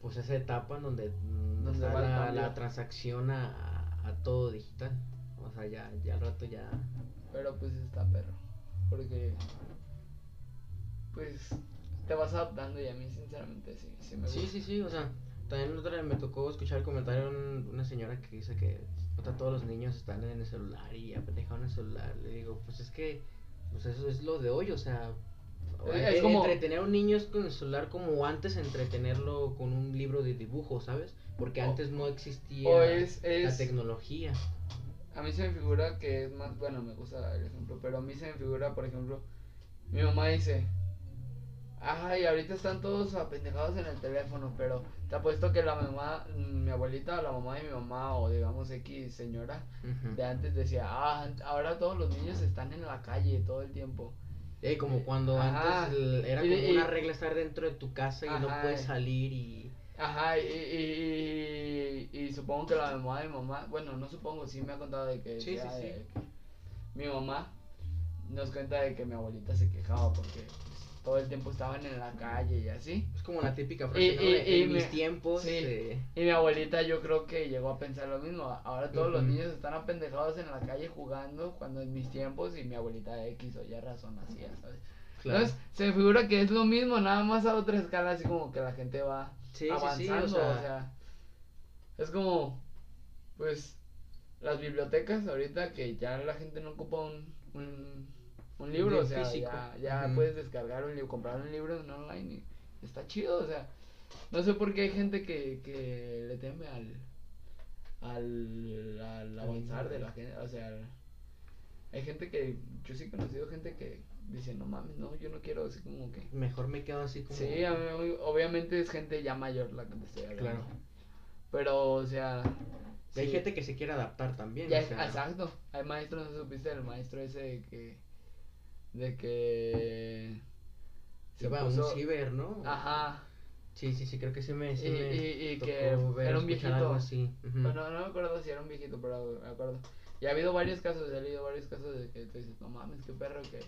pues esa etapa en donde, va la, la transacción a, a todo digital. O sea, ya, ya al rato ya... Pero pues está perro. Porque. Pues. Te vas adaptando y a mí, sinceramente, sí. Sí, me Sí, gusta. sí, sí, o sea, también otra vez me tocó escuchar el comentario de un- una señora que dice que puta, todos los niños están en el celular y apendejados en el celular. Le digo, pues es que, pues eso es lo de hoy, o sea, Es eh, como- entretener a un niño es con el celular como antes entretenerlo con un libro de dibujo, ¿sabes? Porque O- antes no existía O es. la tecnología. A mí se me figura que es más. Bueno, me gusta el ejemplo. Pero a mí se me figura, por ejemplo. Mi mamá dice. Ay, ahorita están todos apendejados en el teléfono, pero te apuesto que la mamá, mm, mi abuelita, la mamá de mi mamá, o digamos X señora, de antes decía, ah, ahora todos los niños están en la calle todo el tiempo. Eh, como cuando Ajá. antes el- era Y- como y- una regla estar dentro de tu casa y no Ajá. puedes salir y... Ajá, y, y, y, y supongo que la mamá de mi mamá, bueno, no supongo, sí me ha contado de que, Sí, sí, sí. de que mi mamá nos cuenta de que mi abuelita se quejaba porque pues, todo el tiempo estaban en la calle y así. Es como la típica frase, De, en mis tiempos. sí. eh, Y mi abuelita yo creo que llegó a pensar lo mismo. Ahora todos los niños están apendejados en la calle jugando cuando en mis tiempos y mi abuelita X o Y razón hacía, ¿sabes? claro. Entonces se me figura que es lo mismo, nada más a otra escala, así como que la gente va Sí, sí, sí, avanzando, o sea- o sea, es como, pues, las bibliotecas ahorita que ya la gente no ocupa un, un, un libro, o sea, físico. ya, puedes descargar un libro, comprar un libro en online y está chido, o sea, no sé por qué hay gente que, que le teme al, al, al avanzar de la gente, o sea, hay gente que, yo sí he conocido gente que dice, no mames, no, yo no quiero así como que... Mejor me quedo así como. Sí, a mí, obviamente es gente ya mayor la que te estoy hablando. Claro. Pero, o sea. Hay gente que se quiere adaptar también. ya o sea, exacto. Hay maestros, no supiste del maestro ese de que. De que. se Iba a puso- un ciber, ¿no? Ajá. Sí, sí, sí, creo que sí me. Sí Y- me y- que ver, era un viejito. así. ujú. Bueno, no me acuerdo si era un viejito, pero me acuerdo. Y ha habido varios casos, he leído varios casos de que tú dices, no mames, qué perro que.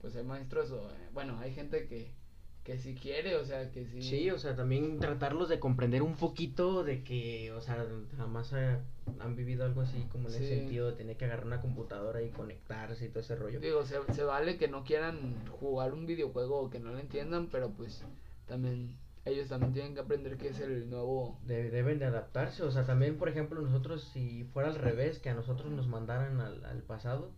Pues hay maestros, o, eh, bueno, hay gente que. Que si quiere, o sea, que sí. Sí, o sea, también tratarlos de comprender un poquito de que, o sea, jamás eh, han vivido algo así como en ese Sí. sentido de tener que agarrar una computadora y conectarse y todo ese rollo. Digo, se, se vale que no quieran jugar un videojuego o que no lo entiendan, pero pues también ellos también tienen que aprender que es el nuevo... De- deben de adaptarse, o sea, también, por ejemplo, nosotros, si fuera al revés, que a nosotros nos mandaran al, al pasado,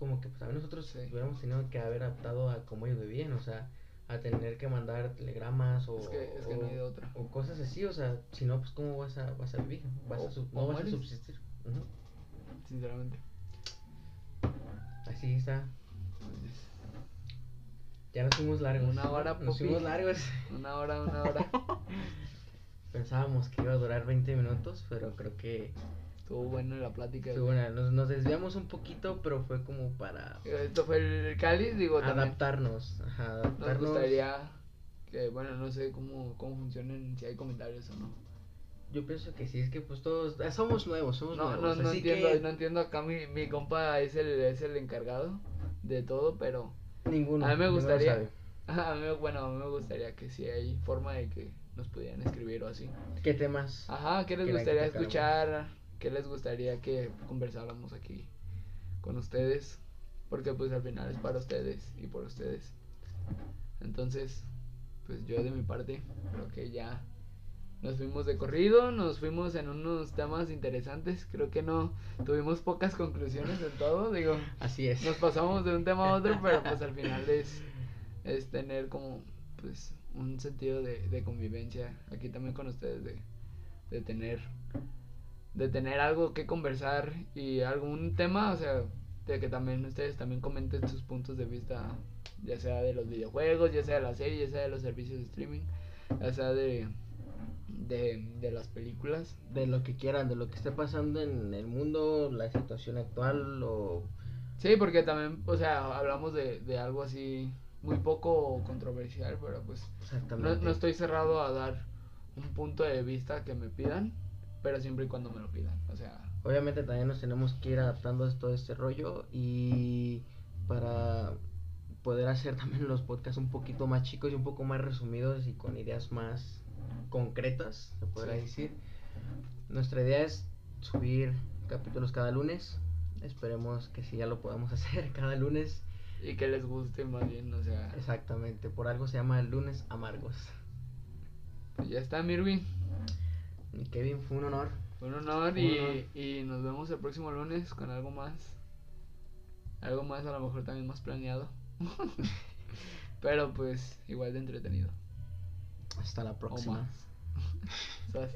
como que pues también nosotros Sí. hubiéramos tenido que haber adaptado a cómo ellos vivían, o sea, a tener que mandar telegramas o, Es que, es que no hay de otra. o cosas así, o sea, si no, pues cómo vas a, vas a vivir, vas O- a sub- no vas a subsistir. Sinceramente. Así está. Ya nos fuimos largos. Una hora, Nos Popi. fuimos largos. Una hora, una hora. Pensábamos que iba a durar 20 minutos, pero creo que Estuvo bueno la plática. fue buena. Nos, nos desviamos un poquito, pero fue como para Esto fue el cáliz, digo, también adaptarnos. Ajá, nos adaptarnos. gustaría que, bueno, no sé cómo, cómo funcionen, si hay comentarios o no. Yo pienso que sí, es que pues todos ah, somos nuevos, somos No, no, nuevos. no así entiendo, que no entiendo acá mi, mi compa es el, es el encargado de todo, pero ninguno. A mí me gustaría- sabe. a mí, bueno, a mí me gustaría que si hay forma de que nos pudieran escribir o así. ¿Qué temas? Ajá, ¿qué les gustaría escuchar? ¿Qué les gustaría que conversáramos aquí con ustedes? Porque pues al final es para ustedes y por ustedes. Entonces, pues yo de mi parte creo que ya nos fuimos de corrido, nos fuimos en unos temas interesantes. Creo que no tuvimos pocas conclusiones en todo, digo. Así es. Nos pasamos de un tema a otro, pero pues al final es, es tener como pues un sentido de, de convivencia aquí también con ustedes de, de tener de tener algo que conversar y algún tema, o sea, de que también ustedes también comenten sus puntos de vista, ya sea de los videojuegos, ya sea de la serie, ya sea de los servicios de streaming, ya sea de de, de las películas. De lo que quieran, de lo que esté pasando en el mundo, la situación actual o Sí, porque también, o sea, hablamos de, de algo así muy poco controversial, pero pues no, estoy cerrado a dar un punto de vista que me pidan, pero siempre y cuando me lo pidan, o sea, Obviamente también nos tenemos que ir adaptando a todo este rollo y para poder hacer también los podcasts un poquito más chicos y un poco más resumidos y con ideas más concretas, se podrá Sí. decir. Nuestra idea es subir capítulos cada lunes. Esperemos que sí ya lo podamos hacer cada lunes. y que les guste más bien, o sea, Exactamente, por algo se llama lunes amargos. pues ya está, Mirvin. Kevin, fue un honor. Fue un honor Un y, honor. y nos vemos el próximo lunes con algo más. Algo más, a lo mejor también más planeado. pero pues igual de entretenido. Hasta la O próxima. más. ¿Sabes?